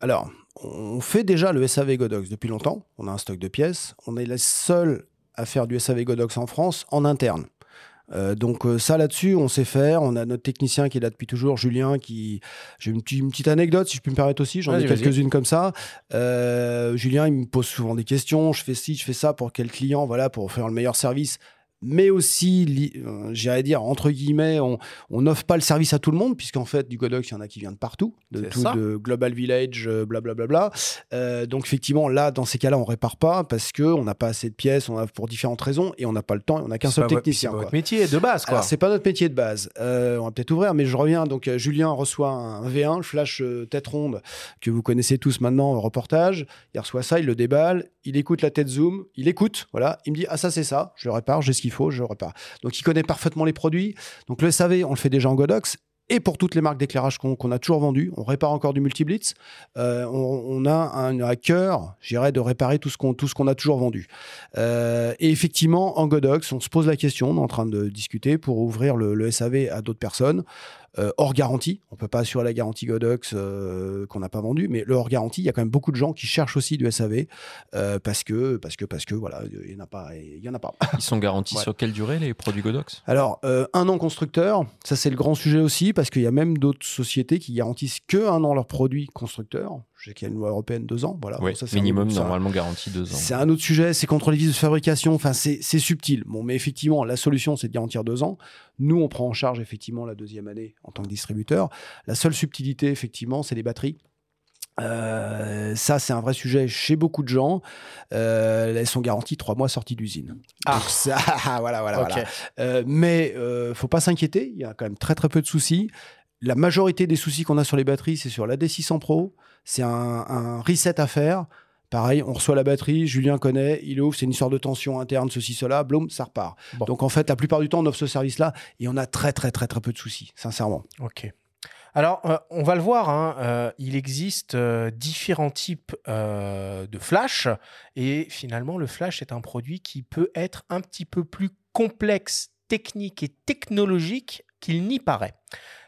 Alors, on fait déjà le SAV Godox depuis longtemps. On a un stock de pièces. On est les seuls à faire du SAV Godox en France en interne. Euh, donc euh, ça là-dessus, on sait faire. On a notre technicien qui est là depuis toujours, Julien, qui... J'ai une, petite- une petite anecdote, si je puis me permettre aussi. J'en ai quelques-unes comme ça. Euh, Julien, il me pose souvent des questions. Je fais ci, je fais ça pour quel client, voilà, pour faire le meilleur service. Mais aussi, euh, j'irais dire, entre guillemets, on n'offre pas le service à tout le monde, puisqu'en fait, du Godox, il y en a qui viennent de partout, de tout, de Global Village, euh, blablabla. Euh, donc effectivement, là, dans ces cas-là, on répare pas parce que on n'a pas assez de pièces, on a pour différentes raisons et on n'a pas le temps et on n'a qu'un seul technicien. C'est votre métier de base, quoi. C'est pas notre métier de base. Euh, on va peut-être ouvrir, mais je reviens. Donc, euh, Julien reçoit un V1, le flash tête ronde, que vous connaissez tous maintenant au reportage. Il reçoit ça, il le déballe, il écoute la tête zoom, il écoute, voilà. Il me dit, ah, ça, c'est ça, je le répare, j'ai ce faut, je le répare. Donc, il connaît parfaitement les produits. Donc, le SAV, on le fait déjà en Godox. Et pour toutes les marques d'éclairage qu'on a toujours vendues, on répare encore du multiblitz. Euh, on, a un à cœur, j'irais, de réparer tout ce qu'on a toujours vendu. Euh, et effectivement, en Godox, on se pose la question, on est en train de discuter pour ouvrir le SAV à d'autres personnes. Euh, hors garantie, on peut pas assurer la garantie Godox euh, qu'on n'a pas vendu, mais le hors garantie, il y a quand même beaucoup de gens qui cherchent aussi du SAV euh, parce que parce que parce que voilà, il y en a pas, il y en a pas. Ils sont garantis (laughs) Ouais. sur quelle durée les produits Godox? Alors, euh, un an constructeur, ça c'est le grand sujet aussi, parce qu'il y a même d'autres sociétés qui garantissent que un an leurs produits constructeurs. Je sais qu'il y a une loi européenne deux ans. Voilà. Ouais, Bon, ça, c'est un minimum, normalement garanti deux ans. C'est un autre sujet, c'est contre les vis de fabrication. Enfin, c'est c'est subtil. Bon, mais effectivement, la solution, c'est de garantir deux ans. Nous, on prend en charge effectivement la deuxième année en tant que distributeur. La seule subtilité, effectivement, c'est les batteries. Euh, ça, c'est un vrai sujet chez beaucoup de gens. Euh, elles sont garanties trois mois sorties d'usine. Ah. Ça, (laughs) voilà, voilà, voilà. Euh, mais euh, faut pas s'inquiéter. Il y a quand même très très peu de soucis. La majorité des soucis qu'on a sur les batteries, c'est sur la D600 Pro. C'est un, un reset à faire. Pareil, on reçoit la batterie, Julien connaît, il ouvre, c'est une histoire de tension interne, ceci, cela, bloum, ça repart. Bon. Donc en fait, la plupart du temps, on offre ce service-là et on a très très très très peu de soucis, sincèrement. Ok. Alors, euh, on va le voir, hein, euh, il existe euh, différents types de flash, et finalement, le flash est un produit qui peut être un petit peu plus complexe, technique et technologique qu'il n'y paraît.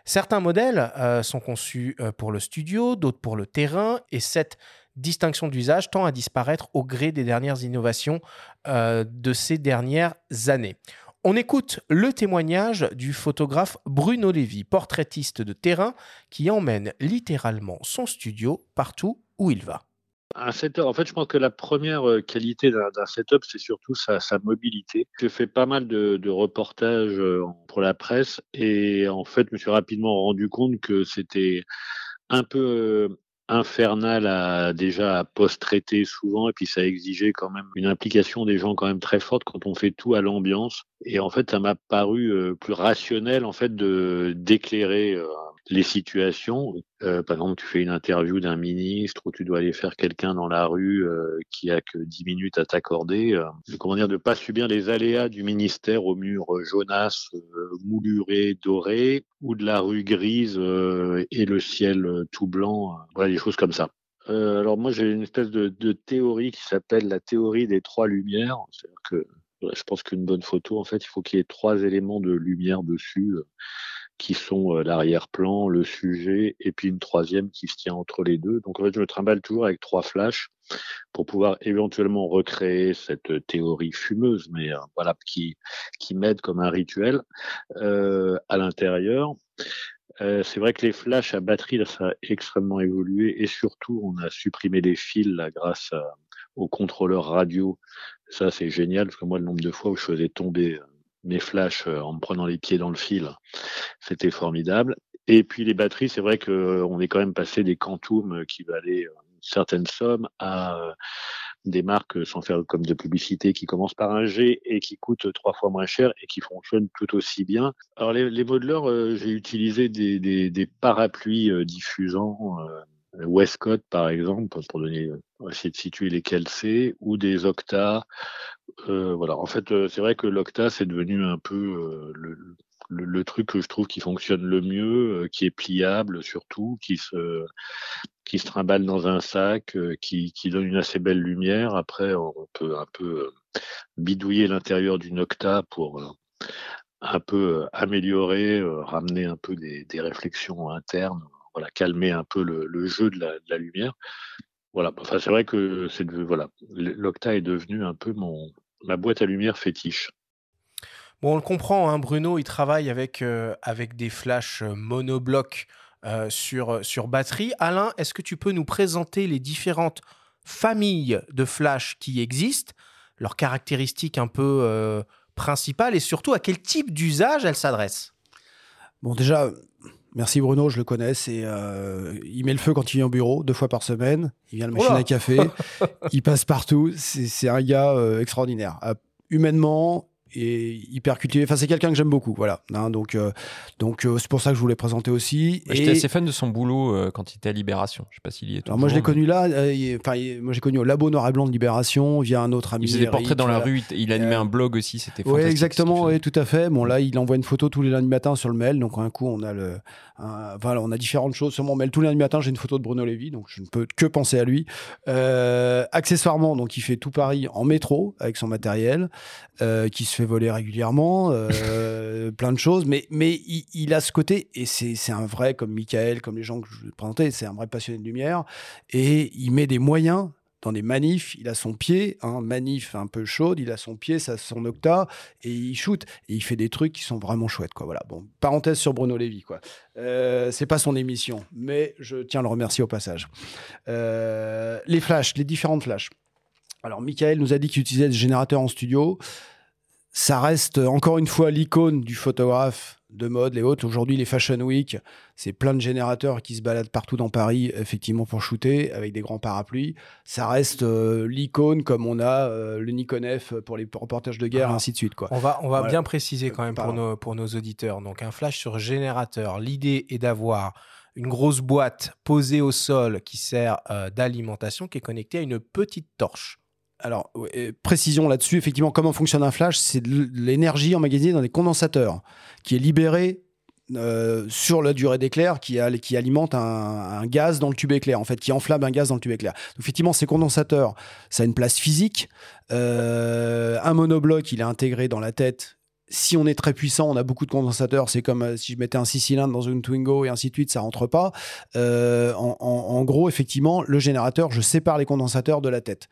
Certains modèles euh, sont conçus euh, pour le studio, d'autres pour le terrain, et cette distinction d'usage tend à disparaître au gré des dernières innovations euh, de ces dernières années. On écoute le témoignage du photographe Bruno Lévy, portraitiste de terrain, qui emmène littéralement son studio partout où il va. Un setup, en fait, je pense que la première euh, qualité d'un setup, c'est surtout sa, mobilité. J'ai fait pas mal de, reportages euh, pour la presse et en fait, je me suis rapidement rendu compte que c'était un peu euh, infernal déjà à post-traiter souvent et puis ça exigeait quand même une implication des gens quand même très forte quand on fait tout à l'ambiance et en fait ça m'a paru euh, plus rationnel en fait de d'éclairer euh, les situations. Euh, par exemple, tu fais une interview d'un ministre ou tu dois aller faire quelqu'un dans la rue euh, qui a que 10 minutes à t'accorder. Euh, comment dire, de pas subir les aléas du ministère au mur jaunasse, mouluré, doré, ou de la rue grise et le ciel tout blanc. voilà, des choses comme ça. Alors moi, j'ai une espèce de, de théorie qui s'appelle la théorie des trois lumières. C'est-à-dire que je pense qu'une bonne photo, en fait, il faut qu'il y ait trois éléments de lumière dessus. Euh, qui sont euh, l'arrière-plan, le sujet, et puis une troisième qui se tient entre les deux. Donc en fait, je me trimballe toujours avec trois flashs pour pouvoir éventuellement recréer cette théorie fumeuse, mais euh, voilà, qui, qui m'aide comme un rituel euh, à l'intérieur. Euh, c'est vrai que les flashs à batterie, là, ça a extrêmement évolué, et surtout, on a supprimé les fils là, grâce au contrôleur radio. Ça, c'est génial, parce que moi, le nombre de fois où je faisais tomber euh, mes flashs euh, en me prenant les pieds dans le fil, c'était formidable. Et puis les batteries, c'est vrai qu'on est quand même passé des Quantum euh, qui valaient euh, une certaine somme à euh, des marques euh, sans faire comme de publicité qui commencent par un G et qui coûtent trois fois moins cher et qui fonctionnent tout aussi bien. Alors les, les modeleurs, euh, j'ai utilisé des, des, des parapluies euh, diffusants. euh, Westcott par exemple pour donner pour essayer de situer lesquels c'est ou des Octa euh, voilà en fait euh, c'est vrai que l'Octa c'est devenu un peu euh, le, le, le truc que je trouve qui fonctionne le mieux, euh, qui est pliable surtout, qui se, qui se trimballe dans un sac, euh, qui, qui donne une assez belle lumière. Après, on peut un peu euh, bidouiller l'intérieur d'une octa pour euh, un peu euh, améliorer, euh, ramener un peu des, des réflexions internes, voilà, calmer un peu le, le jeu de la, de la lumière. Voilà, enfin c'est vrai que c'est de- voilà, l'octa est devenu un peu mon ma boîte à lumière fétiche. Bon, on le comprend, hein, Bruno, il travaille avec, euh, avec des flashs euh, monoblocs euh, sur, sur batterie. Alain, est-ce que tu peux nous présenter les différentes familles de flash qui existent, leurs caractéristiques un peu euh, principales et surtout à quel type d'usage elles s'adressent? Bon, déjà, merci Bruno, je le connais. C'est, euh, il met le feu quand il vient au bureau, deux fois par semaine. Il vient à la machine Oula. à café. (laughs) il passe partout. C'est, un gars euh, extraordinaire. Euh, humainement et hyper cultivé. Enfin, c'est quelqu'un que j'aime beaucoup. Voilà. Hein, donc, euh, donc euh, c'est pour ça que je voulais présenter aussi. Moi, J'étais assez fan de son boulot euh, quand il était à Libération. Je sais pas s'il y est Alors moi je l'ai mais connu là, enfin moi j'ai connu au labo Noir et Blanc de Libération via un autre ami. Il faisait des portraits dans la rue. Il, animait un blog aussi. C'était Oui, exactement, oui, tout à fait. Bon, là, il envoie une photo tous les lundis matins sur le mail. Donc, un coup, on a le, un- voilà, on a différentes choses sur mon mail. Tous les lundis matins, j'ai une photo de Bruno Lévy, donc je ne peux que penser à lui. Accessoirement, donc, il fait tout Paris en métro avec son matériel, qui se fait voler régulièrement, euh, (laughs) plein de choses. Mais, mais il, il a ce côté, et c'est un vrai, comme Michael, comme les gens que je présentais, c'est un vrai passionné de lumière. Et il met des moyens dans des manifs, il a son pied, hein, manif un peu chaude, il a son pied, ça, son octa, et il shoot. Et il fait des trucs qui sont vraiment chouettes, quoi. Voilà. Bon, parenthèse sur Bruno Lévy, quoi. Euh, c'est pas son émission, mais je tiens à le remercier au passage. Euh, les flashs, les différentes flashs. Alors, Michael nous a dit qu'il utilisait des générateurs en studio. Ça reste encore une fois l'icône du photographe de mode, les autres. Aujourd'hui, les Fashion Week, c'est plein de générateurs qui se baladent partout dans Paris, effectivement, pour shooter avec des grands parapluies. Ça reste euh, l'icône comme on a euh, le Nikon F pour les reportages de guerre, Ah. ainsi de suite. Quoi. On va, on va Voilà. bien préciser quand même pour nos, pour nos auditeurs. Donc, un flash sur générateur. L'idée est d'avoir une grosse boîte posée au sol qui sert euh, d'alimentation qui est connectée à une petite torche. Alors, précision là-dessus, effectivement, comment fonctionne un flash C'est l'énergie emmagasinée dans des condensateurs qui est libérée euh, sur la durée d'éclair qui, alimente un, gaz dans le tube éclair, en fait, qui enflamme un gaz dans le tube éclair. Donc, effectivement, ces condensateurs, ça a une place physique. Euh, un monobloc, il est intégré dans la tête. Si on est très puissant, on a beaucoup de condensateurs. C'est comme euh, si je mettais un 6 cylindres dans une Twingo et ainsi de suite, ça rentre pas. En gros, effectivement, le générateur, je sépare les condensateurs de la tête.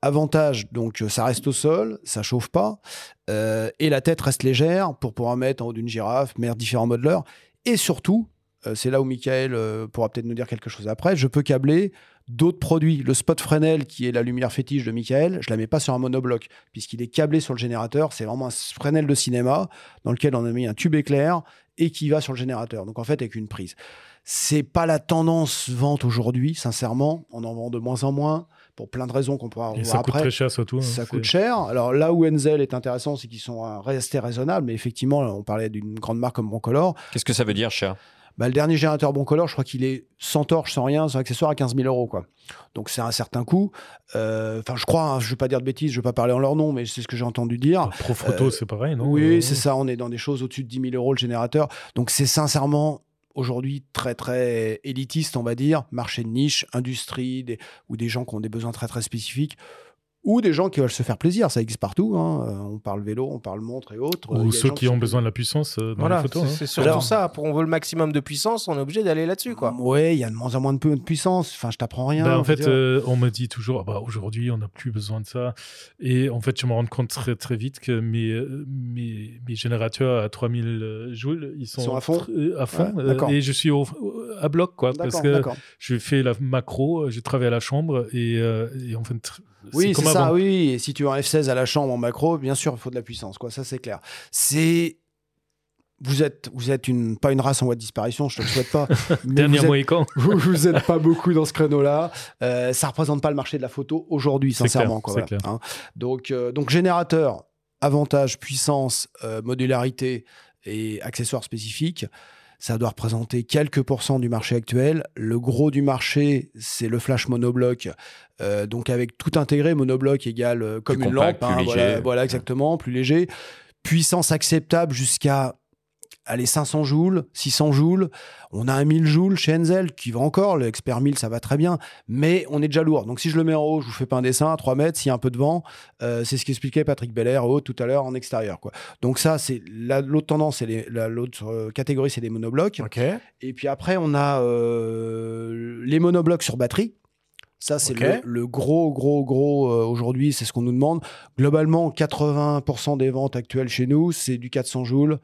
Avantage, donc euh, ça reste au sol, ça chauffe pas, euh, et la tête reste légère pour pouvoir mettre en haut d'une girafe, mettre différents modeleurs. Et surtout, euh, c'est là où Michael pourra peut-être nous dire quelque chose après, je peux câbler d'autres produits. Le spot Fresnel, qui est la lumière fétiche de Michael, je la mets pas sur un monobloc, puisqu'il est câblé sur le générateur. C'est vraiment un Fresnel de cinéma dans lequel on a mis un tube éclair et qui va sur le générateur. Donc en fait, avec une prise. C'est pas la tendance vente aujourd'hui, sincèrement. On en vend de moins en moins pour plein de raisons qu'on pourra Et voir ça coûte très cher surtout. hein, Ça c'est- coûte cher. Alors là où Enzel est intéressant, c'est qu'ils sont euh, restés raisonnables. Mais effectivement, on parlait d'une grande marque comme Broncolor. Qu'est-ce que ça veut dire, cher? Bah, le dernier générateur Broncolor, je crois qu'il est sans torche, sans rien, sans accessoire à 15 000 euros. Quoi. Donc c'est un certain coût. Euh, Enfin, je crois, hein, je ne vais pas dire de bêtises, je ne vais pas parler en leur nom, mais c'est ce que j'ai entendu dire. Pro photo, c'est pareil, non? Oui, Euh, c'est ça. On est dans des choses au-dessus de 10 000 euros le générateur. Donc c'est sincèrement aujourd'hui très très élitiste, on va dire, marché de niche, industrie, ou des gens qui ont des besoins très très spécifiques. Ou des gens qui veulent se faire plaisir, ça existe partout. hein. Euh, On parle vélo, on parle montre et autres. Ou ceux qui ont besoin de la puissance euh, dans Voilà, les photos. c'est hein. surtout Alors- ça. Pour on veut le maximum de puissance, on est obligé d'aller là-dessus, quoi. Ouais, il y a de moins en moins de, puissance. Enfin, je t'apprends rien. Ben, en fait, euh, on me dit toujours, ah bah, aujourd'hui, on n'a plus besoin de ça. Et en fait, je me rends compte très, très vite que mes, mes, mes générateurs à 3000 joules, ils sont, sont à fond à fond. Ouais, euh, d'accord. et je suis au- à bloc, quoi. Parce que je fais la macro, je travaille à la chambre et, euh, et en fait, Oui, c'est ça, oui. Et si tu as un F16 à la chambre en macro, bien sûr, il faut de la puissance, quoi. Ça, c'est clair. C'est. Vous êtes, vous êtes une, pas une race en voie de disparition, je te le souhaite pas. (laughs) Dernier Mohican. (laughs) vous, vous êtes pas beaucoup dans ce créneau-là. Euh, ça représente pas le marché de la photo aujourd'hui, sincèrement. clair, quoi, c'est voilà, clair. hein. Donc, euh, donc générateur, avantage, puissance, euh, modularité et accessoires spécifiques. Ça doit représenter quelques pourcents du marché actuel. Le gros du marché, c'est le flash monobloc. Euh, donc avec tout intégré, monobloc égale euh, comme Plus une compact, lampe. plus hein, voilà, exactement, plus léger. Puissance acceptable jusqu'à allez, 500 joules, 600 joules. On a un 1000 joules chez Enzel qui va encore. Le Expert 1000, ça va très bien. Mais on est déjà lourd. Donc si je le mets en haut, je vous fais pas un dessin à 3 mètres. S'il y a un peu de vent, euh, c'est ce qu'expliquait Patrick Belair haut tout à l'heure en extérieur. Quoi. Donc ça, c'est la- l'autre tendance, c'est les- la- l'autre euh, catégorie, c'est des monoblocs. Et puis après, on a euh, les monoblocs sur batterie. Ça, c'est le, le gros, gros, gros euh, aujourd'hui, c'est ce qu'on nous demande. Globalement, 80% des ventes actuelles chez nous, c'est du 400 joules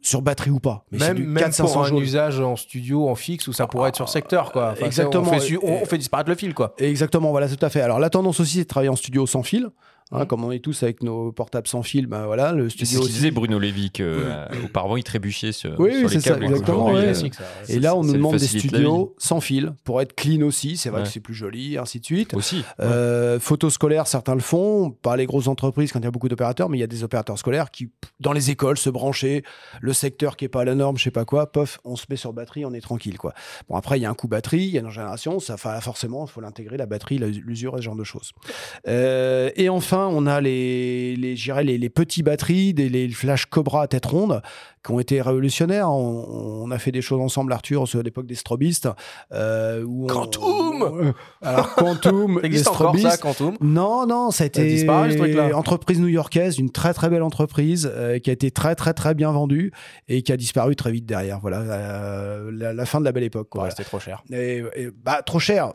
sur batterie ou pas. Mais Même, même 400 pour un usage en studio, en fixe, où ça pourrait être sur secteur, quoi. Enfin, Exactement. Fait, on fait disparaître le fil, quoi. Exactement, voilà, tout à fait. Alors, la tendance aussi, c'est de travailler en studio sans fil. Hein. Comme on est tous avec nos portables sans fil, ben voilà, le C'est ce studio aussi. disait Bruno Lévy, que, euh, auparavant, il trébuchait sur, Oui, sur oui, les c'est ça, câbles. exactement, ouais. euh, ça. Et là, on nous demande des studios sans fil pour être clean aussi. C'est vrai Ouais. que c'est plus joli, ainsi de suite. Aussi. Euh, photos scolaires, certains le font, pas les grosses entreprises quand il y a beaucoup d'opérateurs, mais il y a des opérateurs scolaires qui, dans les écoles, se brancher, le secteur qui est pas à la norme, je sais pas quoi, pof, on se met sur batterie, on est tranquille, quoi. Bon, après, il y a un coup batterie, il y a une génération, ça, forcément, il faut l'intégrer, la batterie, l'usure et ce genre de choses. Euh, et enfin, on a les, les, les, les petits batteries, des, les flash Cobra à tête ronde, qui ont été révolutionnaires. On, on a fait des choses ensemble, Arthur, sur l'époque des strobistes. Euh, où on- Quantum (laughs) Alors, Quantum, Ça les existe encore, ça, strobistes, Quantum non, non, ça a été truc-là. entreprise new-yorkaise, une très très belle entreprise euh, qui a été très très très bien vendue et qui a disparu très vite derrière. Voilà, euh, la, la fin de la belle époque. Quoi. Ouais, c'était trop cher. Et, et, bah, trop cher.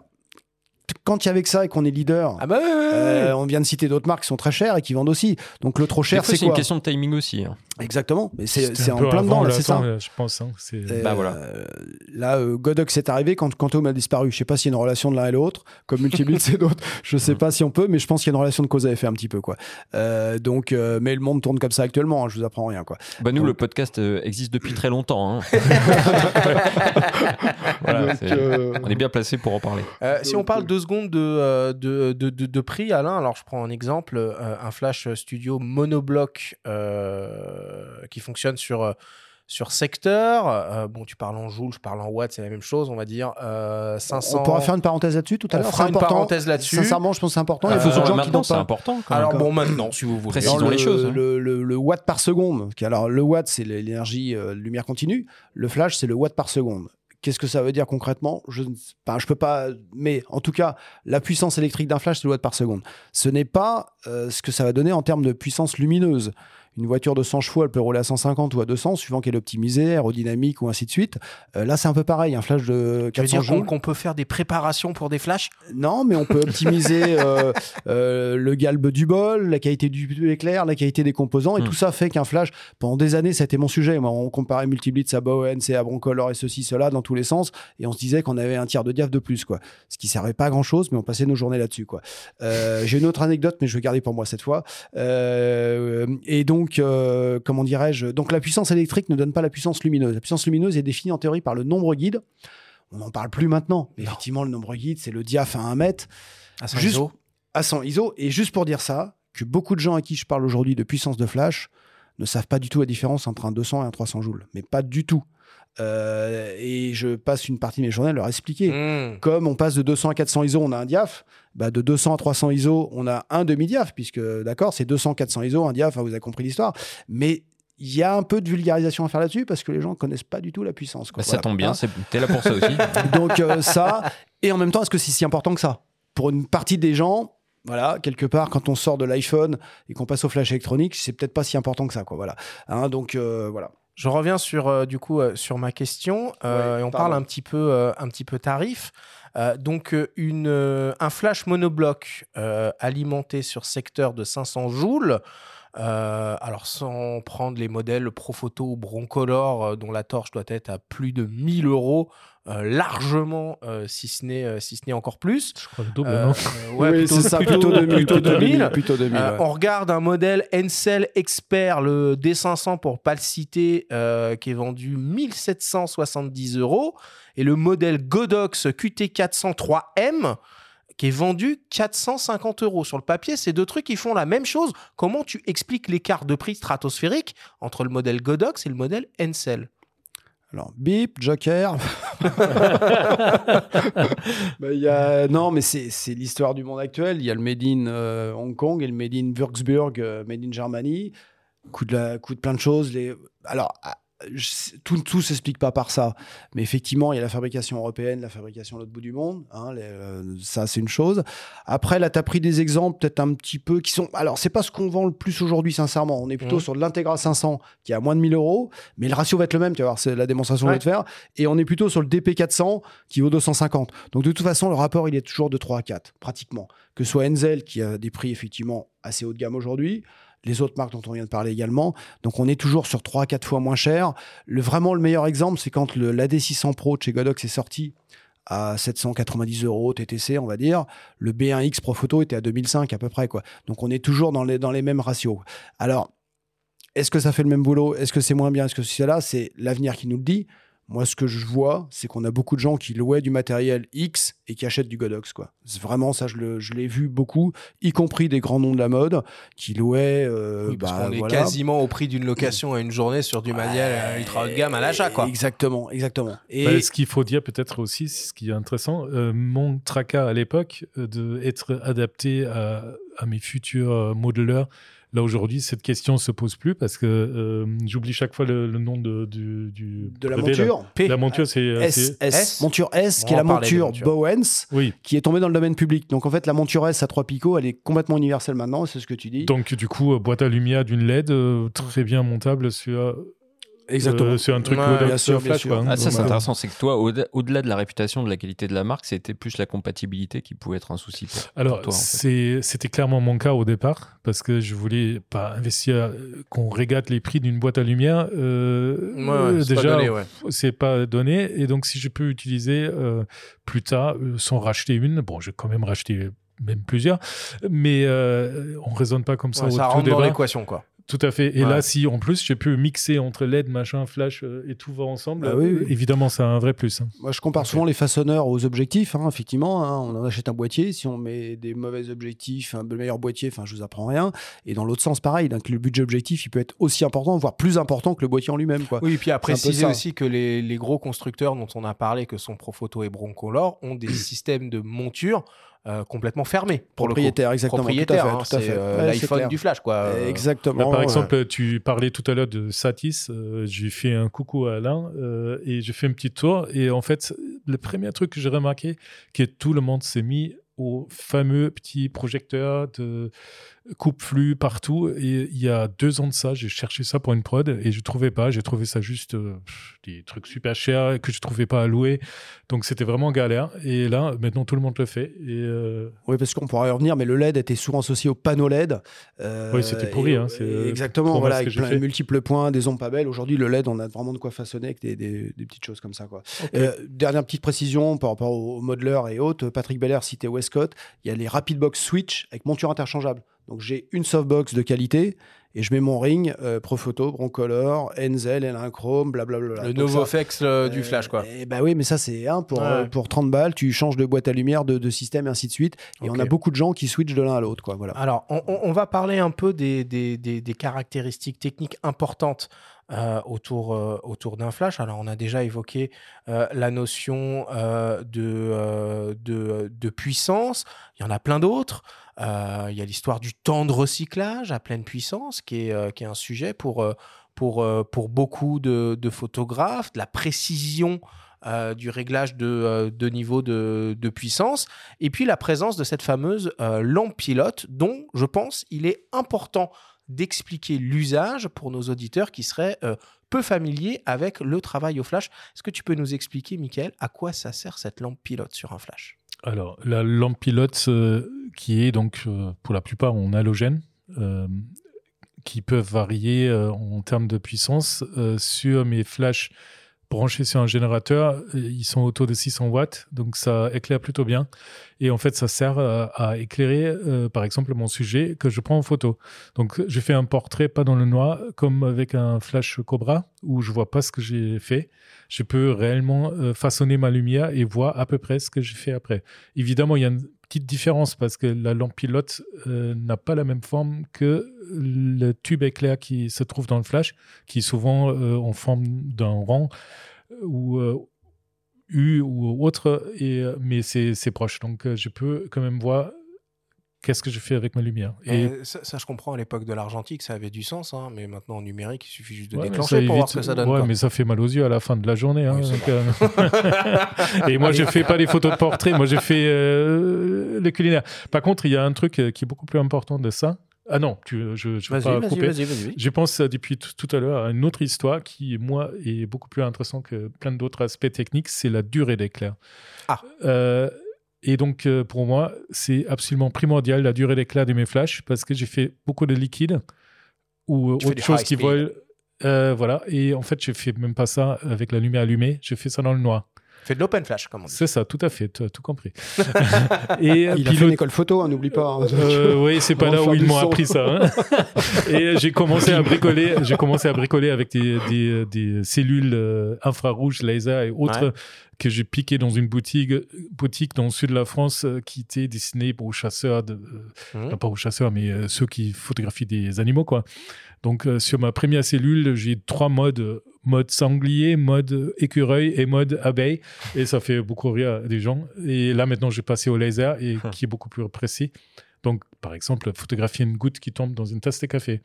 Quand il y avait que ça et qu'on est leader, Ah bah ouais, ouais, ouais. euh, on vient de citer d'autres marques qui sont très chères et qui vendent aussi. Donc le trop cher, c'est c'est une quoi? question de timing aussi. hein. Exactement. Mais c'est en peu plein avant dedans, c'est ça. là, je pense. hein, Euh, Bah voilà. Là, euh, Godox est arrivé quand Quantum a disparu. Je sais pas s'il y a une relation de l'un et l'autre, comme Multibit (laughs) c'est d'autres. Je sais pas si on peut, mais je pense qu'il y a une relation de cause à effet un petit peu quoi. Euh, donc, euh, mais le monde tourne comme ça actuellement. hein, je vous apprends rien quoi. Bah nous, Donc- le podcast euh, existe depuis très longtemps. hein. (laughs) (laughs) Voilà, Donc, c'est- euh, On est bien placé pour en parler. Euh, si on parle deux secondes de, euh, de, de, de- de prix, Alain, alors je prends un exemple, euh, un Flash Studio monobloc euh, qui fonctionne sur, euh, sur secteur. Euh, bon, tu parles en joules, je parle en watts, c'est la même chose, on va dire. Euh, 500. On pourra faire une parenthèse là-dessus tout à On l'heure. fera C'est une important. parenthèse là-dessus. Sincèrement, je pense que c'est important. Il Euh, Faisons-le gens qui c'est pas. important. quand même. Alors D'accord. bon, maintenant, si vous voulez. Précisons Alors, les le, choses, hein. Le, le- le watt par seconde. qui- Alors, le watt, c'est l'énergie euh, lumière continue. Le flash, c'est le watt par seconde. Qu'est-ce que ça veut dire concrètement? Je ne je peux pas. Mais en tout cas, la puissance électrique d'un flash, c'est le watt par seconde. Ce n'est pas euh, ce que ça va donner en termes de puissance lumineuse. Une voiture de 100 chevaux, elle peut rouler à 150 ou à 200, suivant qu'elle est optimisée, aérodynamique ou ainsi de suite. Euh, là, c'est un peu pareil. Un flash de Tu veux 400 dire qu'on joules. qu'on peut faire des préparations pour des flashs? Non, mais on peut optimiser (laughs) euh, euh, le galbe du bol, la qualité du éclair, la qualité des composants, et Hmm. tout ça fait qu'un flash, pendant des années, ça a été mon sujet. Moi, on comparait Multiblitz à Bowens et à Broncolor et ceci, cela, dans tous les sens, et on se disait qu'on avait un tiers de diaph de plus, quoi. Ce qui servait pas à grand chose, mais on passait nos journées là-dessus, quoi. J'ai une autre anecdote, mais je vais garder pour moi cette fois. Et donc, euh, comment dirais-je Donc, la puissance électrique ne donne pas la puissance lumineuse. La puissance lumineuse est définie en théorie par le nombre guide. On n'en parle plus maintenant. Mais effectivement, le nombre guide, c'est le diaph à 1 mètre à 100 Juste- ISO à 100 ISO. Et juste pour dire ça, que beaucoup de gens à qui je parle aujourd'hui de puissance de flash ne savent pas du tout la différence entre un 200 et un 300 joules. Mais pas du tout. Euh, et je passe une partie de mes journées à leur expliquer. Hmm. Comme on passe de 200 à 400 ISO, on a un diaph. Bah de 200 à 300 ISO, on a un demi-diaph, puisque d'accord, c'est 200, 400 ISO, un diaph, hein, vous avez compris l'histoire. Mais il y a un peu de vulgarisation à faire là-dessus parce que les gens ne connaissent pas du tout la puissance. quoi. Bah, ça Voilà. tombe bien, Hein t'es là pour ça aussi. (laughs) donc euh, ça, et en même temps, est-ce que c'est si important que ça? Pour une partie des gens, voilà, quelque part, quand on sort de l'iPhone et qu'on passe au flash électronique, c'est peut-être pas si important que ça, quoi. Voilà. Hein, donc euh, voilà. Je reviens sur euh, du coup euh, sur ma question euh, Ouais, et on pardon. parle un petit peu un petit peu tarif. Donc une un flash monobloc alimenté sur secteur de 500 joules. alors sans prendre les modèles Profoto ou Broncolor dont la torche doit être à plus de 1000 euros, euh, largement euh, si ce n'est euh, si ce n'est encore plus. Je crois le double, Euh, non euh, ouais, Oui, plutôt, c'est ça, plutôt, plutôt 2000, plutôt plutôt 2000. 2000, plutôt 2000, Euh, ouais. On regarde un modèle Encel Expert, le D500 pour pas le citer, euh, qui est vendu 1770 euros. Et le modèle Godox QT403M, qui est vendu 450 euros. Sur le papier, ces deux trucs, ils font la même chose. Comment tu expliques l'écart de prix stratosphérique entre le modèle Godox et le modèle Encel Alors, bip, Joker. (laughs) Bah, il y a... Non, mais c'est l'histoire du monde actuel. Il y a le Made in euh, Hong Kong et le Made in Würzburg, euh, Made in Germany. Coût de, la... coût de plein de choses. Les... Alors, je- tout tout s'explique pas par ça. Mais effectivement, il y a la fabrication européenne, la fabrication à l'autre bout du monde. hein, les- euh, ça, c'est une chose. Après, là, tu as pris des exemples peut-être un petit peu qui sont. Alors, c'est pas ce qu'on vend le plus aujourd'hui, sincèrement. On est plutôt Mhm. sur de l'Integra 500 qui est à moins de 1000 euros. Mais le ratio va être le même, tu vas voir, c'est la démonstration que je vais te faire. Et on est plutôt sur le DP400 qui vaut 250. Donc de toute façon, le rapport, il est toujours de 3 à 4, pratiquement. Que ce soit Enzel, qui a des prix effectivement assez haut de gamme aujourd'hui, les autres marques dont on vient de parler également. Donc on est toujours sur 3 à 4 fois moins cher. Le, vraiment, le meilleur exemple, c'est quand le- l'AD600 Pro de chez Godox est sorti à 790 euros TTC, on va dire. Le B1X Pro Photo était à 2005 à peu près. quoi. Donc on est toujours dans les, dans les mêmes ratios. Alors, est-ce que ça fait le même boulot? Est-ce que c'est moins bien? Est-ce que c'est là? C'est l'avenir qui nous le dit. Moi, ce que je vois, c'est qu'on a beaucoup de gens qui louaient du matériel X et qui achètent du Godox. Quoi. C'est Vraiment, ça, je l'ai vu beaucoup, y compris des grands noms de la mode qui louaient. euh, Oui, parce bah, qu'on est quasiment au prix d'une location à une journée sur du matériel euh, ultra haut de gamme à l'achat. quoi. Exactement, exactement. Et Bah, ce qu'il faut dire peut-être aussi, ce qui est intéressant, euh, mon tracas à l'époque, euh, de être adapté à, à mes futurs euh, modeleurs. Là aujourd'hui, cette question se pose plus parce que euh, j'oublie chaque fois le, le nom de, du, du de la brevet, monture, P. La monture, c'est euh, S, c'est- S, S. monture S, On qui est la monture. Bowens, Oui. qui est tombée dans le domaine public. Donc en fait, la monture S à trois picots, elle est complètement universelle maintenant, c'est ce que tu dis. Donc du coup, euh, boîte à lumière d'une LED, très bien montable sur. Exactement. Euh, c'est un truc Ouais, au-delà bien sûr, bien Flash. sûr. quoi, hein. Ah, ça, c'est intéressant. C'est que toi, au- au-delà de la réputation, de la qualité de la marque, c'était plus la compatibilité qui pouvait être un souci pour, pour Alors, toi. en fait. c'est- c'était clairement mon cas au départ, parce que je voulais pas investir, euh, qu'on régate les prix d'une boîte à lumière. euh, Ouais, ouais, c'est pas déjà, ouais. c'est pas donné. Et donc, si je peux utiliser euh, plus tard, sans racheter une, bon, j'ai quand même racheté même plusieurs, mais euh, on raisonne pas comme ça Ouais, au ça tout rentre dans l'équation, quoi. Tout à fait. Et Ouais. là, si en plus j'ai pu mixer entre LED, machin, flash euh, et tout va ensemble, Ah oui, euh, oui. évidemment, c'est un vrai plus. hein. Moi, je compare souvent les façonneurs aux objectifs. hein, effectivement, hein, on en achète un boîtier. Si on met des mauvais objectifs, un meilleur boîtier, enfin, je vous apprends rien. Et dans l'autre sens, pareil. Donc, le budget objectif, il peut être aussi important, voire plus important que le boîtier en lui-même. Quoi. Oui, et puis à préciser aussi que les, les gros constructeurs dont on a parlé, que sont Profoto et Broncolor, ont des (clears throat) systèmes de monture euh, complètement fermés pour le. Propriétaire, exactement. Propriétaire, hein, fait, tout à c'est fait. euh, Ouais, c'est l'iPhone du flash, quoi. Euh, Exactement. Là, par ouais. exemple, tu parlais tout à l'heure de Satis. euh, j'ai fait un coucou à Alain euh, et j'ai fait un petit tour. Et en fait, le premier truc que j'ai remarqué, que tout le monde s'est mis au fameux petit projecteur de coupe-flux partout. Et il y a deux ans de ça, j'ai cherché ça pour une prod et je trouvais pas. J'ai trouvé ça juste euh, des trucs super chers que je trouvais pas à louer. Donc c'était vraiment galère. Et là, maintenant, tout le monde le fait. Et euh, Oui, parce qu'on pourra y revenir, mais le LED était souvent associé au panneau LED. Euh, Oui, c'était pourri, et- hein, exactement, voilà, avec plein multiples points, des ondes pas belles. Aujourd'hui, le LED, on a vraiment de quoi façonner avec des, des- des petites choses comme ça. Quoi. Dernière petite précision par rapport aux modeleurs et autres. Patrick Belair citait Westcott. Il y a les Rapidbox Switch avec monture interchangeable. Donc j'ai une softbox de qualité et je mets mon ring euh, Profoto, Broncolor, Enzel, L1 Chrome, blablabla. Le Donc ça- Novoflex euh, du flash, quoi. Eh bah oui, mais ça, c'est un pour, Ouais. euh, pour 30 balles, tu changes de boîte à lumière, de, de système, et ainsi de suite. Et on a beaucoup de gens qui switchent de l'un à l'autre. quoi. Voilà. Alors, on, on- on va parler un peu des, des- des- des caractéristiques techniques importantes euh, autour, euh, autour d'un flash. Alors, on a déjà évoqué euh, la notion de, de, puissance. Il y en a plein d'autres. Il y a l'histoire du temps de recyclage à pleine puissance, qui est, qui est un sujet pour, pour, pour beaucoup de, de photographes, de la précision du réglage de, euh, de niveau de, de puissance, et puis la présence de cette fameuse lampe pilote, dont je pense il est important d'expliquer l'usage pour nos auditeurs qui seraient euh, peu familiers avec le travail au flash. Est-ce que tu peux nous expliquer, Michael, à quoi ça sert cette lampe pilote sur un flash? Alors, la lampe pilote, euh, qui est donc euh, pour la plupart en halogène, qui peuvent varier en termes de puissance. Sur mes flashs branchés sur un générateur, euh, ils sont autour de 600 watts, donc ça éclaire plutôt bien. Et en fait, ça sert à, à éclairer, euh, par exemple, mon sujet que je prends en photo. Donc, je fais un portrait pas dans le noir, comme avec un flash Cobra, où je vois pas ce que j'ai fait. Je peux réellement euh, façonner ma lumière et voir à peu près ce que j'ai fait après. Évidemment, il y a une petite différence parce que la lampe pilote euh, n'a pas la même forme que le tube éclair qui se trouve dans le flash, qui est souvent euh, en forme d'un rang ou euh, U ou autre, et, euh, mais c'est proche. Donc, euh, je peux quand même voir qu'est-ce que je fais avec ma lumière? Et Et ça, ça, je comprends à l'époque de l'argentique, ça avait du sens, hein, mais maintenant en numérique, il suffit juste de Ouais, déclencher pour voir évite- ce que ça donne. Ouais, quoi. mais ça fait mal aux yeux à la fin de la journée. hein, Oui, c'est donc, euh, (laughs) Et moi, je fais pas les photos de portrait. Moi, j'ai fait euh, le culinaire. Par contre, il y a un truc euh, qui est beaucoup plus important de ça. Ah non, tu, je ne vais pas vas-y, couper. vas-y, vas-y. Je pense euh, depuis tout, tout à l'heure à une autre histoire qui, moi, est beaucoup plus intéressante que plein d'autres aspects techniques, c'est la durée d'éclair. Ah. Euh, et donc, euh, pour moi, c'est absolument primordial la durée d'éclair de mes flashs parce que j'ai fait beaucoup de liquide ou euh, Tu autre chose qui vole. Euh, voilà. Et en fait, je fais même pas ça avec la lumière allumée. Je fais ça dans le noir. Fais de l'open flash, comme on dit. C'est ça, tout à fait. Tu as tout compris. (laughs) (laughs) et Il a puis fait une école photo, hein, n'oublie pas. hein. euh, oui, c'est pas là où ils m'ont appris ça. hein. (laughs) Et j'ai commencé à bricoler. J'ai commencé à bricoler avec des, des, des cellules infrarouges, laser et autres Ouais. Que j'ai piqué dans une boutique, boutique dans le sud de la France euh, qui était destinée pour aux chasseurs, de, euh, non, pas aux chasseurs, mais euh, ceux qui photographient des animaux, quoi. Donc sur ma première cellule, j'ai trois modes mode sanglier, mode écureuil et mode abeille, et ça fait beaucoup rire des gens. Et là maintenant, j'ai passé au laser et qui est beaucoup plus précis. Donc, par exemple, photographier une goutte qui tombe dans une tasse de café.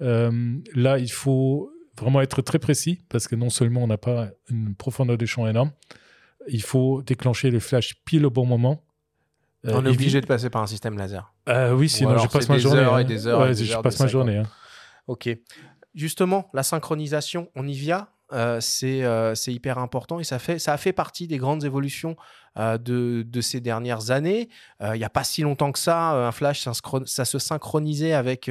Euh, là, il faut vraiment être très précis parce que non seulement on n'a pas une profondeur de champ énorme, il faut déclencher le flash pile au bon moment. Euh, On est obligé de passer par un système laser. Euh, oui, sinon je passe ma des journée. heures et hein. des heures et des je heures passe de ma journée. hein. Ok. Justement, la synchronisation, on y vient. Euh, euh, c'est hyper important et ça, fait, ça a fait partie des grandes évolutions euh, de, de, ces dernières années. Il n'y a pas si longtemps que ça, un flash, ça, se synchronisait avec,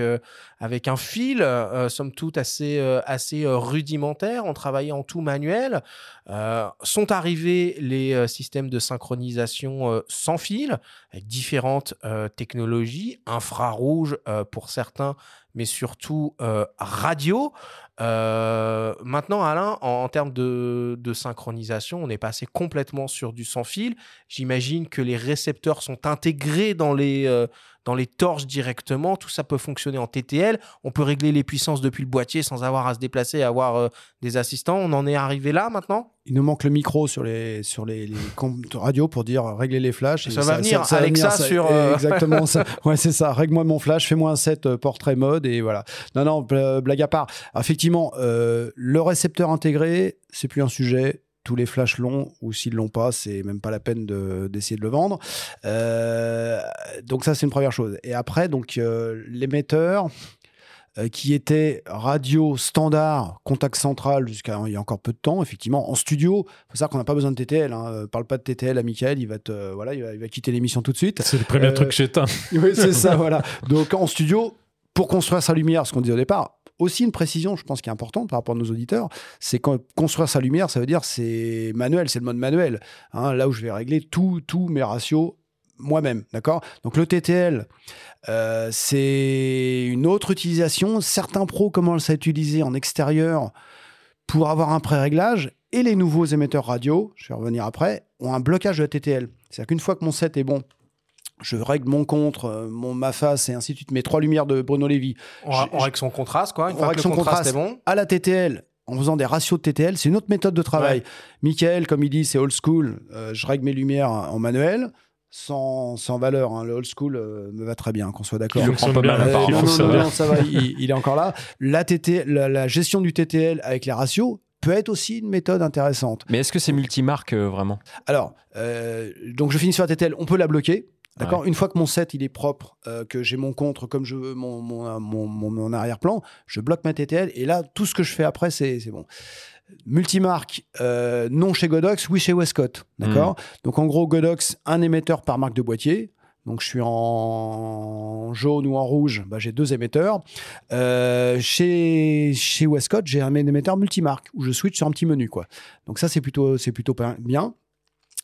avec un fil, somme toute assez, assez rudimentaire. On travaillait en tout manuel. sont arrivés les systèmes de synchronisation sans fil, avec différentes technologies, infrarouge pour certains, mais surtout radio. Euh, maintenant, Alain, en, termes de, synchronisation, on est passé complètement sur du sans fil. J'imagine que les récepteurs sont intégrés dans les, euh, dans les torches directement. Tout ça peut fonctionner en TTL. On peut régler les puissances depuis le boîtier sans avoir à se déplacer et avoir euh, des assistants. On en est arrivé là maintenant? Il nous manque le micro sur les, sur les, les radios pour dire régler les flashs. Ça, va venir, ça, Alexa sur. (laughs) Exactement ça. Ouais, c'est ça. Règle-moi mon flash, fais-moi un set portrait mode et voilà. Non, non, blague à part. Effectivement, euh, le récepteur intégré, c'est plus un sujet tous les flashs longs, ou s'ils l'ont pas, c'est même pas la peine d'essayer de, le vendre. Euh, donc ça, c'est une première chose. Et après, donc euh, l'émetteur qui était radio standard, contact central jusqu'à il y a encore peu de temps, effectivement. En studio, il faut savoir qu'on n'a pas besoin de TTL. Hein. Parle pas de TTL à Michael, il va, te, voilà, il va, quitter l'émission tout de suite. C'est le premier truc chez (laughs) Oui, c'est (laughs) ça, voilà. Donc en studio, pour construire sa lumière, ce qu'on disait au départ, aussi une précision, je pense, qui est importante par rapport à nos auditeurs, c'est quand construire sa lumière, ça veut dire c'est manuel, c'est le mode manuel. Hein, là où je vais régler tous mes ratios moi-même, d'accord? Donc le TTL, euh, c'est une autre utilisation. Certains pros commencent à utiliser en extérieur pour avoir un pré-réglage et les nouveaux émetteurs radio, je vais revenir après, ont un blocage de TTL. C'est-à-dire qu'une fois que mon set est bon, je règle mon contre, euh, mon, ma face et ainsi de suite, mes trois lumières de Bruno Lévy. On, règle son contraste, quoi. Une fois que le contraste, est bon. À la TTL, en faisant des ratios de TTL, c'est une autre méthode de travail. Michael, comme il dit, c'est old school. Euh, je règle mes lumières en manuel. Sans, sans valeur, hein. le old school euh, me va très bien, qu'on soit d'accord. Il prend pas mal, non, non, non, ça va, il, est encore là. La, TT, la, gestion du TTL avec les ratios, peut être aussi une méthode intéressante. Mais est-ce que c'est multimarque vraiment? Alors, donc je finis sur la TTL, on peut la bloquer. D'accord Une fois que mon set il est propre, euh, que j'ai mon contre comme je veux, mon, mon, mon, mon arrière-plan, je bloque ma TTL et là, tout ce que je fais après, c'est bon. Multimarque, euh, non chez Godox, oui chez Westcott. D'accord? Hmm. Donc en gros, Godox, un émetteur par marque de boîtier. Donc je suis en jaune ou en rouge, bah, j'ai deux émetteurs. Euh, chez, chez Westcott, j'ai un émetteur multimarque où je switch sur un petit menu. Quoi. Donc ça, c'est plutôt, plutôt bien.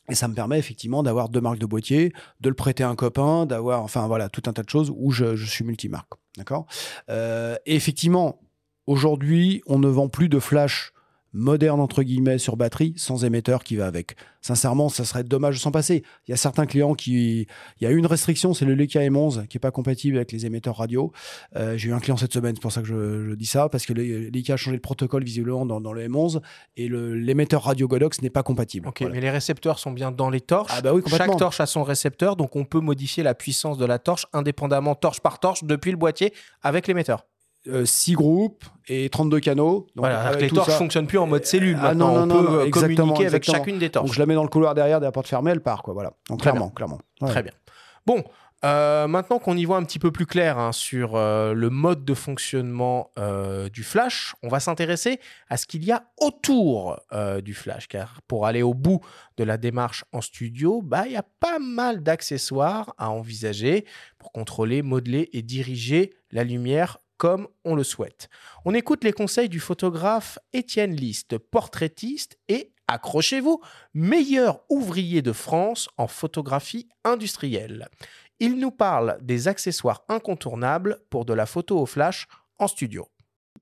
Et ça me permet effectivement d'avoir deux marques de boîtier, de le prêter à un copain, d'avoir, enfin voilà, tout un tas de choses où je, je suis multimarque. D'accord? Euh, Et effectivement, aujourd'hui, on ne vend plus de flash moderne entre guillemets sur batterie sans émetteur qui va avec. Sincèrement, ça serait dommage de s'en passer. Il y a certains clients qui, il y a une restriction, c'est le Leica M11 qui est pas compatible avec les émetteurs radio. Euh, j'ai eu un client cette semaine, c'est pour ça que je, dis ça parce que le Leica a changé le protocole visiblement dans, le M11 et l'émetteur radio Godox n'est pas compatible. Ok, mais les récepteurs sont bien dans les torches. Ah bah oui, Chaque torche a son récepteur, donc on peut modifier la puissance de la torche indépendamment torche par torche depuis le boîtier avec l'émetteur. 6 euh, groupes et 32 canaux. Donc voilà, les torches ne fonctionnent plus en mode cellule. Ah, non, on peut euh, communiquer avec chacune des torches. Donc je la mets dans le couloir derrière de la porte fermée, elle part. Quoi, voilà. Donc, clairement, clairement. Très bien. Bon, euh, maintenant qu'on y voit un petit peu plus clair hein, sur le mode de fonctionnement du flash, on va s'intéresser à ce qu'il y a autour du flash. Car pour aller au bout de la démarche en studio, bah, il y a pas mal d'accessoires à envisager pour contrôler, modeler et diriger la lumière comme on le souhaite. On écoute les conseils du photographe Étienne Liste, portraitiste et, accrochez-vous, meilleur ouvrier de France en photographie industrielle. Il nous parle des accessoires incontournables pour de la photo au flash en studio.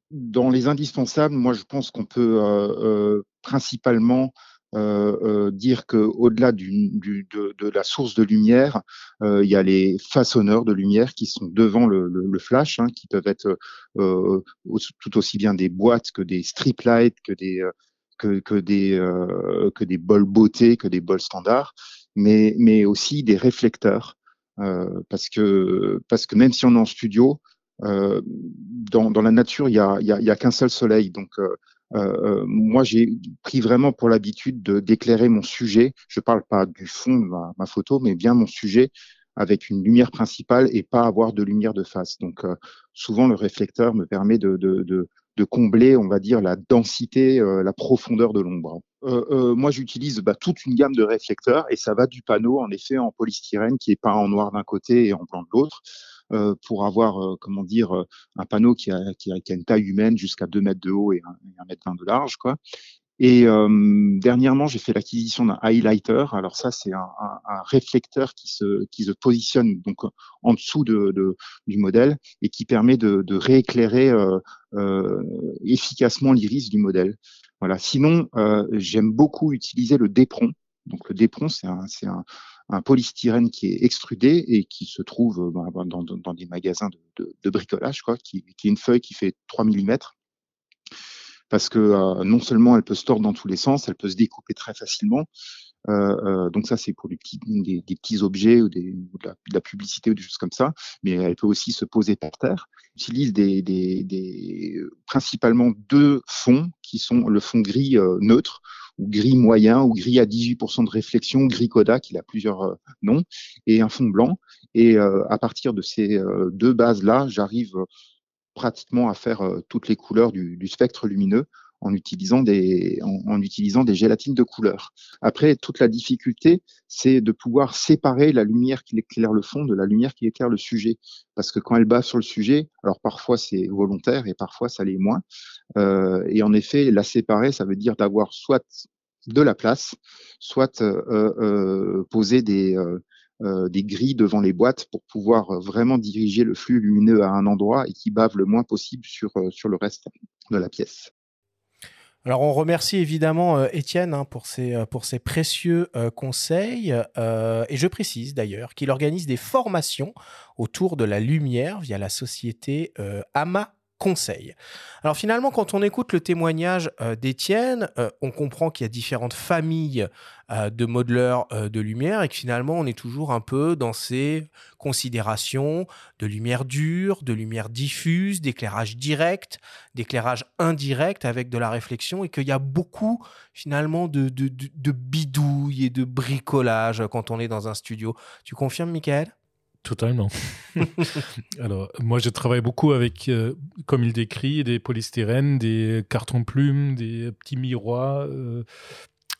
Dans les indispensables, moi je pense qu'on peut euh, euh, principalement euh, euh, dire qu'au-delà du, du, de, la source de lumière, euh, il y a les façonneurs de lumière qui sont devant le, flash, hein, qui peuvent être tout aussi bien des boîtes que des strip lights, que des que, que des que des bols beauté, que des bols standards, mais mais aussi des réflecteurs, parce que parce que même si on est en studio, dans, la nature, il y a, il a qu'un seul soleil, donc euh, euh, moi, j'ai pris vraiment pour l'habitude d'éclairer mon sujet. Je ne parle pas du fond de ma, photo, mais bien mon sujet avec une lumière principale et pas avoir de lumière de face. Donc, euh, souvent, le réflecteur me permet de, de, de, de combler, on va dire, la densité, la profondeur de l'ombre. moi, j'utilise bah, toute une gamme de réflecteurs et ça va du panneau, en effet, en polystyrène qui est peint en noir d'un côté et en blanc de l'autre. Euh, pour avoir, euh, comment dire, euh, un panneau qui a, qui a, qui a une taille humaine jusqu'à 2 mètres de haut et 1, mètre 20 de large, quoi. Et euh, dernièrement, j'ai fait l'acquisition d'un highlighter. Alors ça, c'est un, un, un, réflecteur qui se, qui se positionne donc en dessous de, de du modèle et qui permet de, de rééclairer euh, euh, efficacement l'iris du modèle. Voilà. Sinon, j'aime beaucoup utiliser le dépron. Donc le dépron, c'est un, c'est un, un polystyrène qui est extrudé et qui se trouve euh, dans, des magasins de, bricolage, quoi, qui, est une feuille qui fait 3 mm. Parce que euh, non seulement elle peut se tordre dans tous les sens, elle peut se découper très facilement. Euh, donc ça, c'est pour des petits, des, petits objets ou, de, la, publicité ou des choses comme ça. Mais elle peut aussi se poser par terre. Utilise des, principalement deux fonds qui sont le fond gris neutre ou gris moyen, ou gris à 18% de réflexion, gris Kodak, il a plusieurs euh, noms, et un fond blanc. Et euh, à partir de ces euh, deux bases-là, j'arrive pratiquement à faire toutes les couleurs du, du spectre lumineux en utilisant des en, en, utilisant des gélatines de couleur. Après, toute la difficulté, c'est de pouvoir séparer la lumière qui éclaire le fond de la lumière qui éclaire le sujet, parce que quand elle bat sur le sujet, alors parfois c'est volontaire et parfois ça l'est moins. Euh, et en effet, la séparer, ça veut dire d'avoir soit de la place, soit euh, euh, poser des euh, des grilles devant les boîtes pour pouvoir vraiment diriger le flux lumineux à un endroit et qui bave le moins possible sur, sur le reste de la pièce. Alors on remercie évidemment euh, Étienne hein, pour, ses, euh, précieux euh, conseils et je précise d'ailleurs qu'il organise des formations autour de la lumière via la société AMA conseil. Alors finalement, quand on écoute le témoignage euh, d'Étienne, euh, on comprend qu'il y a différentes familles euh, de modeleurs de lumière et que finalement, on est toujours un peu dans ces considérations de lumière dure, de lumière diffuse, d'éclairage direct, d'éclairage indirect avec de la réflexion et qu'il y a beaucoup finalement de, bidouilles et de bricolage quand on est dans un studio. Tu confirmes, Michael? Totalement. (laughs) Alors, moi, je travaille beaucoup avec, euh, comme il décrit, des polystyrènes, des cartons plumes, des petits miroirs. Euh,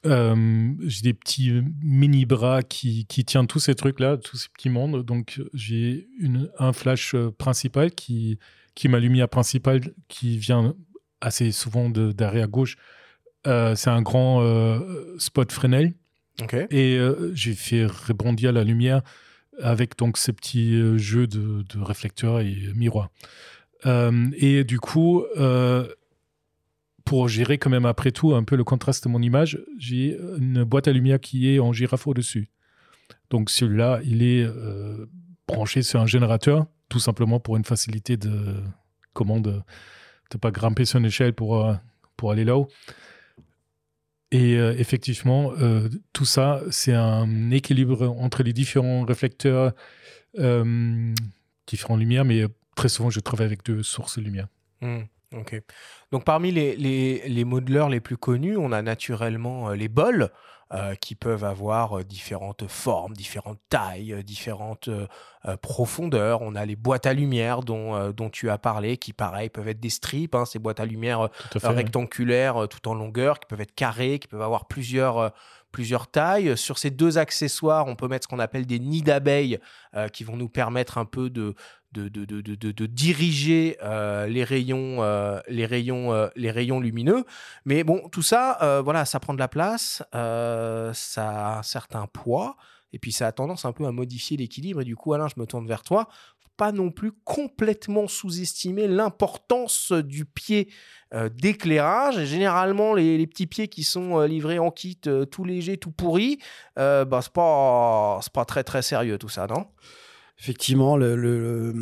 euh, j'ai des petits mini bras qui, qui tiennent tous ces trucs-là, tous ces petits mondes. Donc, j'ai une, un flash principal qui, qui est ma lumière principale qui vient assez souvent d'arrière gauche. C'est un grand spot Fresnel. Okay. Et j'ai fait rebondir la lumière avec donc ces petits euh, jeux de, réflecteurs et miroirs. Euh, et du coup, euh, pour gérer quand même après tout un peu le contraste de mon image, j'ai une boîte à lumière qui est en girafe au-dessus. Donc celui-là, il est branché sur un générateur, tout simplement pour une facilité de commande, de ne pas grimper sur une échelle pour, pour aller là-haut. Et euh, effectivement, euh, tout ça, c'est un équilibre entre les différents réflecteurs, euh, différentes lumières, mais très souvent, je travaille avec deux sources de lumière. Mmh, ok. Donc, parmi les, les, les, les plus connus, on a naturellement les bols. Euh, qui peuvent avoir euh, différentes formes, différentes tailles, euh, différentes profondeurs. On a les boîtes à lumière dont, dont tu as parlé, qui pareil peuvent être des strips, hein, ces boîtes à lumière fait, rectangulaires tout en longueur, qui peuvent être carrées, qui peuvent avoir plusieurs plusieurs tailles. Sur ces deux accessoires, on peut mettre ce qu'on appelle des nids d'abeilles euh, qui vont nous permettre un peu de, de, de, de, de, diriger euh, les rayons, euh, les rayons, les rayons lumineux. Mais bon, tout ça, voilà, ça prend de la place, ça a un certain poids. Et puis ça a tendance un peu à modifier l'équilibre. Et du coup, Alain, je me tourne vers toi pas non plus complètement sous-estimer l'importance du pied euh, d'éclairage. Généralement, les, petits pieds qui sont euh, livrés en kit euh, tout léger, tout pourri, bah, c'est pas, pas très très sérieux tout ça, non? Effectivement, le, le, le,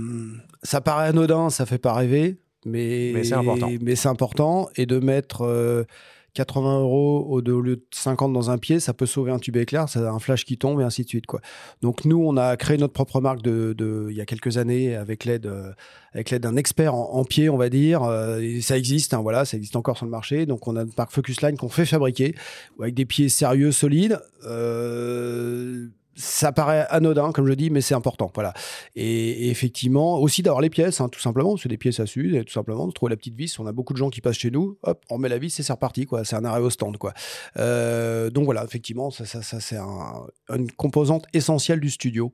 ça paraît anodin, ça fait pas rêver, mais, mais c'est important. Mais c'est important. Et de mettre 80 euros au, lieu de 50 dans un pied, ça peut sauver un tube éclair, c'est un flash qui tombe et ainsi de suite. Quoi. Donc nous, on a créé notre propre marque de, de il y a quelques années avec l'aide euh, avec l'aide d'un expert en, en, pied, on va dire. Euh, et ça existe, hein, voilà, ça existe encore sur le marché. Donc on a une marque Focusline qu'on fait fabriquer avec des pieds sérieux, solides. Euh, ça paraît anodin, comme je dis, mais c'est important. Voilà. Et, effectivement, aussi d'avoir les pièces, hein, tout simplement, parce que des pièces à s'usent, et tout simplement, de trouver la petite vis. On a beaucoup de gens qui passent chez nous, hop, on met la vis et c'est reparti, quoi. C'est un arrêt au stand, quoi. Euh, donc voilà, effectivement, ça, ça, ça c'est un- une composante essentielle du studio,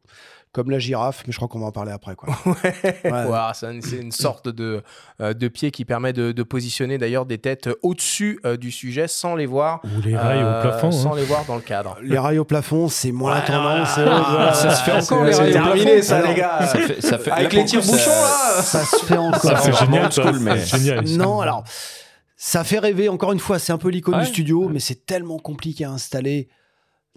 comme la girafe, mais je crois qu'on va en parler après, quoi. (laughs) Ouais. Ouah, c'est un- c'est une sorte de, euh, de pied qui permet de, de positionner d'ailleurs des têtes au-dessus euh, du sujet sans les voir. Ou les rails euh, au plafond. Sans hein. les voir dans le cadre. Les rails au plafond, c'est moins la tendance. ah, ça se fait encore, C'est- les c'est rails au terminé, plafond. ça, les gars. Ça fait, ça fait- Avec les tire-bouchons, ça- là Ça se fait encore. C'est génial, school, mais- génial. Non, alors, ça fait rêver, encore une fois, c'est un peu l'icône Ouais. du studio, mais c'est tellement compliqué à installer.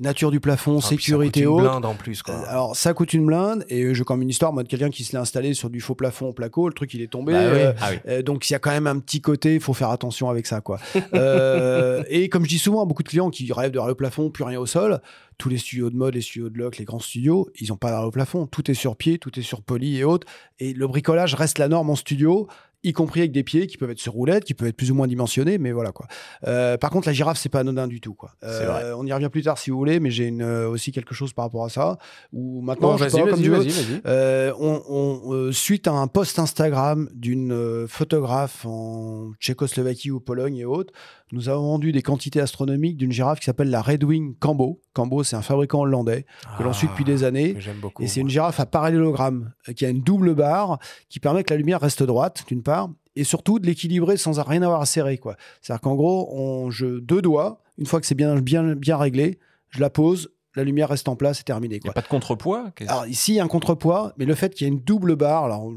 Nature du plafond, Ah, puis ça sécurité coûte une haute. blinde en plus, quoi. Euh, Alors, ça coûte une blinde, et j'ai comme une histoire, moi, de quelqu'un qui se l'est installé sur du faux plafond au placo, le truc, il est tombé. Bah oui. euh, Ah oui. euh, donc, il y a quand même un petit côté, il faut faire attention avec ça, quoi. (laughs) Euh, et comme je dis souvent à beaucoup de clients qui rêvent de au plafond, plus rien au sol, tous les studios de mode, les studios de loc, les grands studios, ils n'ont pas au plafond. Tout est sur pied, tout est sur poli et autres. Et le bricolage reste la norme en studio, y compris avec des pieds qui peuvent être sur roulette, qui peuvent être plus ou moins dimensionnés, mais voilà quoi. Euh, par contre, la girafe, c'est pas anodin du tout, quoi. Vrai. On y revient plus tard si vous voulez, mais j'ai une, euh, aussi quelque chose par rapport à ça. Ou maintenant, Bon, je sais pas, comme tu veux. Euh, on, on, euh, suite à un post Instagram d'une euh, photographe en Tchécoslovaquie ou Pologne et autres, nous avons vendu des quantités astronomiques d'une girafe qui s'appelle la Red Wing Cambo. Cambo, c'est un fabricant hollandais que l'on suit depuis des années. Ah, que J'aime beaucoup. Et c'est une girafe à parallélogramme euh, qui a une double barre qui permet que la lumière reste droite, d'une part, et surtout de l'équilibrer sans rien avoir à serrer. quoi. C'est-à-dire qu'en gros, on, je, deux doigts, une fois que c'est bien, bien, bien réglé, je la pose, la lumière reste en place, c'est terminé. Il n'y Quoi. a pas de contrepoids? Alors ici, il y a un contrepoids, mais le fait qu'il y ait une double barre, alors,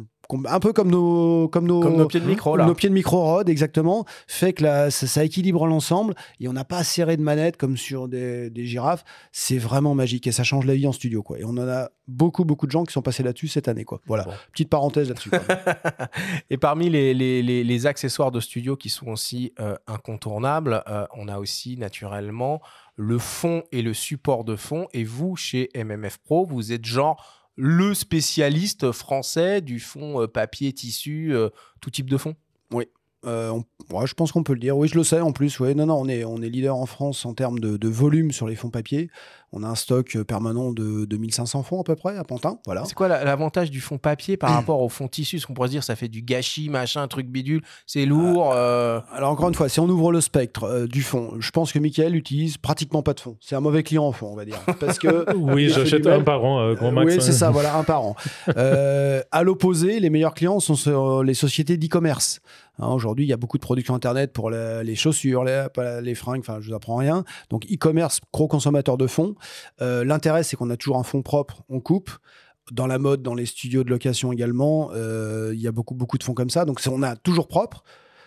un peu comme nos, comme nos, Comme nos pieds de micro, là. nos pieds de micro rod, exactement, fait que la- ça, ça équilibre l'ensemble et on n'a pas à serrer de manette comme sur des, des girafes. C'est vraiment magique et ça change la vie en studio. Quoi. Et on en a beaucoup, beaucoup de gens qui sont passés là-dessus cette année. Quoi. Voilà, Bon. petite parenthèse là-dessus. (laughs) Et parmi les, les- les- les accessoires de studio qui sont aussi euh, incontournables, euh, on a aussi naturellement le fond et le support de fond. Et vous, chez MMF Pro, vous êtes genre le spécialiste français du fond euh, papier, tissu, euh, tout type de fond? Euh, on- ouais, je pense qu'on peut le dire. Oui, je le sais en plus. Ouais. Non, non, on est, on est leader en France en termes de, de volume sur les fonds papier. On a un stock euh, permanent de, de 1500 fonds à peu près à Pantin. Voilà. C'est quoi la- l'avantage du fond papier par (clears throat) rapport au fond tissu? Parce qu'on pourrait se dire ça fait du gâchis, machin, truc bidule, c'est lourd. euh, Alors encore une fois, si on ouvre le spectre euh, du fond, je pense que Michael utilise pratiquement pas de fond. C'est un mauvais client en fond, on va dire. Parce que (laughs) Oui, j'achète un par an, euh, grand max. oui, c'est ça, voilà, un par an. (laughs) Euh, à l'opposé, les meilleurs clients sont sur les sociétés d'e-commerce. Hein, Aujourd'hui, il y a beaucoup de production Internet pour les chaussures, les, les fringues, enfin, je vous apprends rien. Donc, e-commerce, gros consommateur de fonds. Euh, L'intérêt, c'est qu'on a toujours un fond propre, on coupe. Dans la mode, dans les studios de location également, euh, il y a beaucoup, beaucoup de fonds comme ça. Donc, on a toujours propre.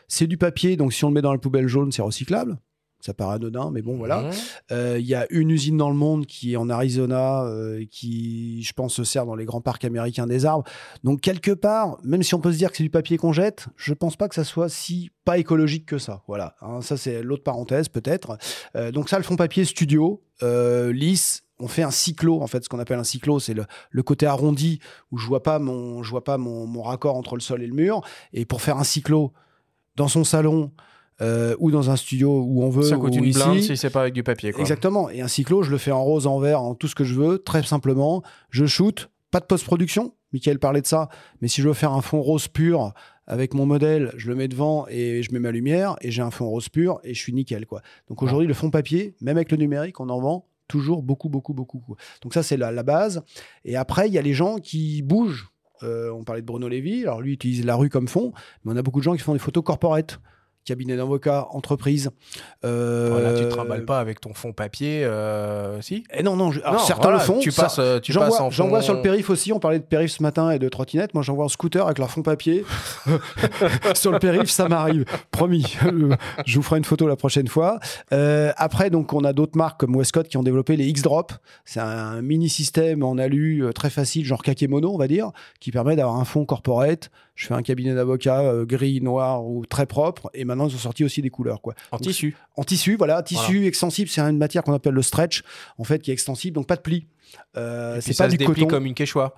C'est du papier, donc si on le met dans la poubelle jaune, c'est recyclable. Ça paraît anodin, mais bon, voilà. mhm. Euh, Il y a une usine dans le monde qui est en Arizona, euh, qui, je pense, se sert dans les grands parcs américains des arbres. Donc, quelque part, même si on peut se dire que c'est du papier qu'on jette, je pense pas que ça soit si pas écologique que ça. Voilà. Hein, ça, c'est l'autre parenthèse, peut-être. Euh, donc, ça, le fond papier studio, euh, lisse. On fait un cyclo, en fait, ce qu'on appelle un cyclo, c'est le, le côté arrondi où je vois pas mon, je vois pas mon, mon raccord entre le sol et le mur. Et pour faire un cyclo dans son salon euh, ou dans un studio où on veut, Ça coûte ou une ici, blinde si c'est pas avec du papier. Quoi. Exactement. Et un cyclo, je le fais en rose, en vert, en tout ce que je veux, très simplement. Je shoot, pas de post-production. Michael parlait de ça. Mais si je veux faire un fond rose pur avec mon modèle, je le mets devant et je mets ma lumière et j'ai un fond rose pur et je suis nickel. Quoi. Donc aujourd'hui, le fond papier, même avec le numérique, on en vend toujours beaucoup, beaucoup, beaucoup. Donc ça, c'est la, la base. Et après, il y a les gens qui bougent. Euh, on parlait de Bruno Lévy. Alors lui, il utilise la rue comme fond. Mais on a beaucoup de gens qui font des photos corporate. Cabinet d'avocat, entreprise. Euh, Voilà, tu te trimbales pas avec ton fond papier, euh, si? Eh non, non, je- alors, Non, certains voilà, le font. Tu passes, euh, tu passes vois, en j'en fond- vois sur le périph aussi. On parlait de périph ce matin et de trottinette. Moi, j'en vois en scooter avec leur fond papier. (laughs) (laughs) sur le périph, ça m'arrive. Promis. Je vous ferai une photo la prochaine fois. Euh, après, donc, on a d'autres marques comme Westcott qui ont développé les X-Drop. C'est un mini système en alu très facile, genre kakémono, on va dire, qui permet d'avoir un fond corporate. Je fais un cabinet d'avocat euh, gris, noir ou très propre. Et maintenant, ils ont sorti aussi des couleurs, quoi. En Donc, tissu. en tissu, voilà, tissu extensible, c'est une matière qu'on appelle le stretch, en fait, qui est extensible, donc pas de pli. Euh, c'est pas se du coton, comme une quechua.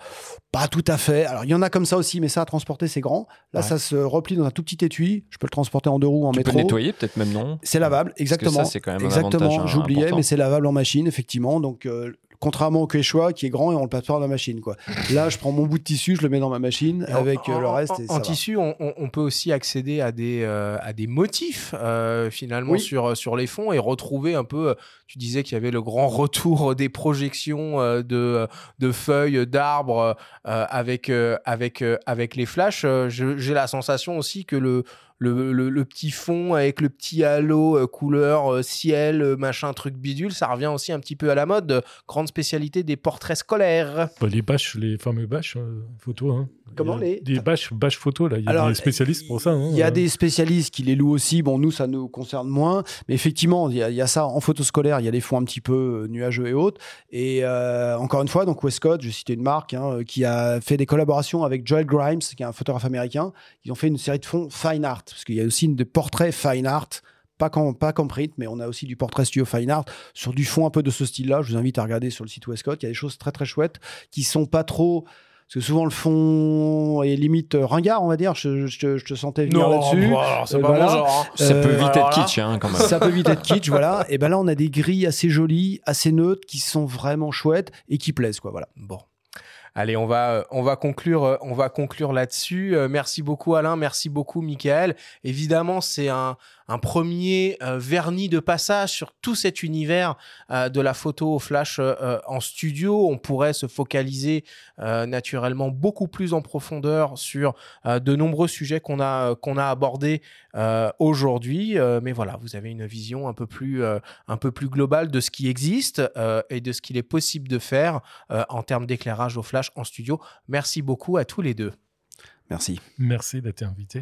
pas tout à fait. Alors il y en a comme ça aussi, mais ça à transporter c'est grand. Là, Ouais. ça se replie dans un tout petit étui. Je peux le transporter en deux roues, en Tu peux métro. le nettoyer peut-être même non C'est lavable, Parce que exactement. ça, c'est quand même Exactement, hein, j'oubliais, mais c'est lavable en machine, effectivement. Donc, euh, Contrairement au Quechua qui est grand et on le passe pas dans la machine. Quoi. Là, je prends mon bout de tissu, je le mets dans ma machine en- avec le reste. En, et en ça va. tissu, on, peut aussi accéder à des, euh, à des motifs euh, finalement Oui. sur, sur les fonds et retrouver un peu. euh, Tu disais qu'il y avait le grand (laughs) retour des projections euh, de, de feuilles, d'arbres avec, avec, avec les flashs. J'ai la sensation aussi que le, le, le- petit fond avec le petit halo euh, couleur euh, ciel, euh, machin, truc bidule, ça revient aussi un petit peu à la mode. Grande spécialité des portraits scolaires. Bah, les bâches, les fameux bâches euh, photo. Hein. Comment Il y a les- Des bâches, bâches photo, là. Il y a Alors, des spécialistes pour ça. hein. Il y a des spécialistes qui les louent aussi. Bon, nous, ça nous concerne moins. Mais effectivement, il y, a- il y a ça en photo scolaire. Il y a des fonds un petit peu euh, nuageux et autres. Et euh, encore une fois, donc Westcott, je vais citer une marque, hein, euh, qui a fait des collaborations avec Joel Grimes, qui est un photographe américain. Ils ont fait une série de fonds fine art. Parce qu'il y a aussi une de portraits fine art. Pas qu'en, pas print, mais on a aussi du portrait studio fine art sur du fond un peu de ce style-là. Je vous invite à regarder sur le site Westcott. Il y a des choses très très chouettes qui sont pas trop. Parce que souvent le fond est limite euh, ringard, on va dire. Je, je te- je te sentais venir là-dessus. alors, c'est Euh, pas voilà. mon genre. hein. Ça peut Euh, vite alors être kitsch, hein, quand même. Ça peut vite être kitsch, voilà. Et ben là, on a des grilles assez jolies, assez neutres, qui sont vraiment chouettes et qui plaisent, quoi. Voilà. Bon. Allez, on va, euh, on va conclure, euh, on va conclure là-dessus. Euh, merci beaucoup Alain, merci beaucoup Michael. Évidemment, c'est un, un premier euh, vernis de passage sur tout cet univers euh, de la photo au flash euh, en studio. On pourrait se focaliser euh, naturellement beaucoup plus en profondeur sur euh, de nombreux sujets qu'on a, qu'on a abordés euh, aujourd'hui. Euh, mais voilà, vous avez une vision un peu plus, euh, un peu plus globale de ce qui existe euh, et de ce qu'il est possible de faire euh, en termes d'éclairage au flash en studio. Merci beaucoup à tous les deux. Merci. Merci d'être invité.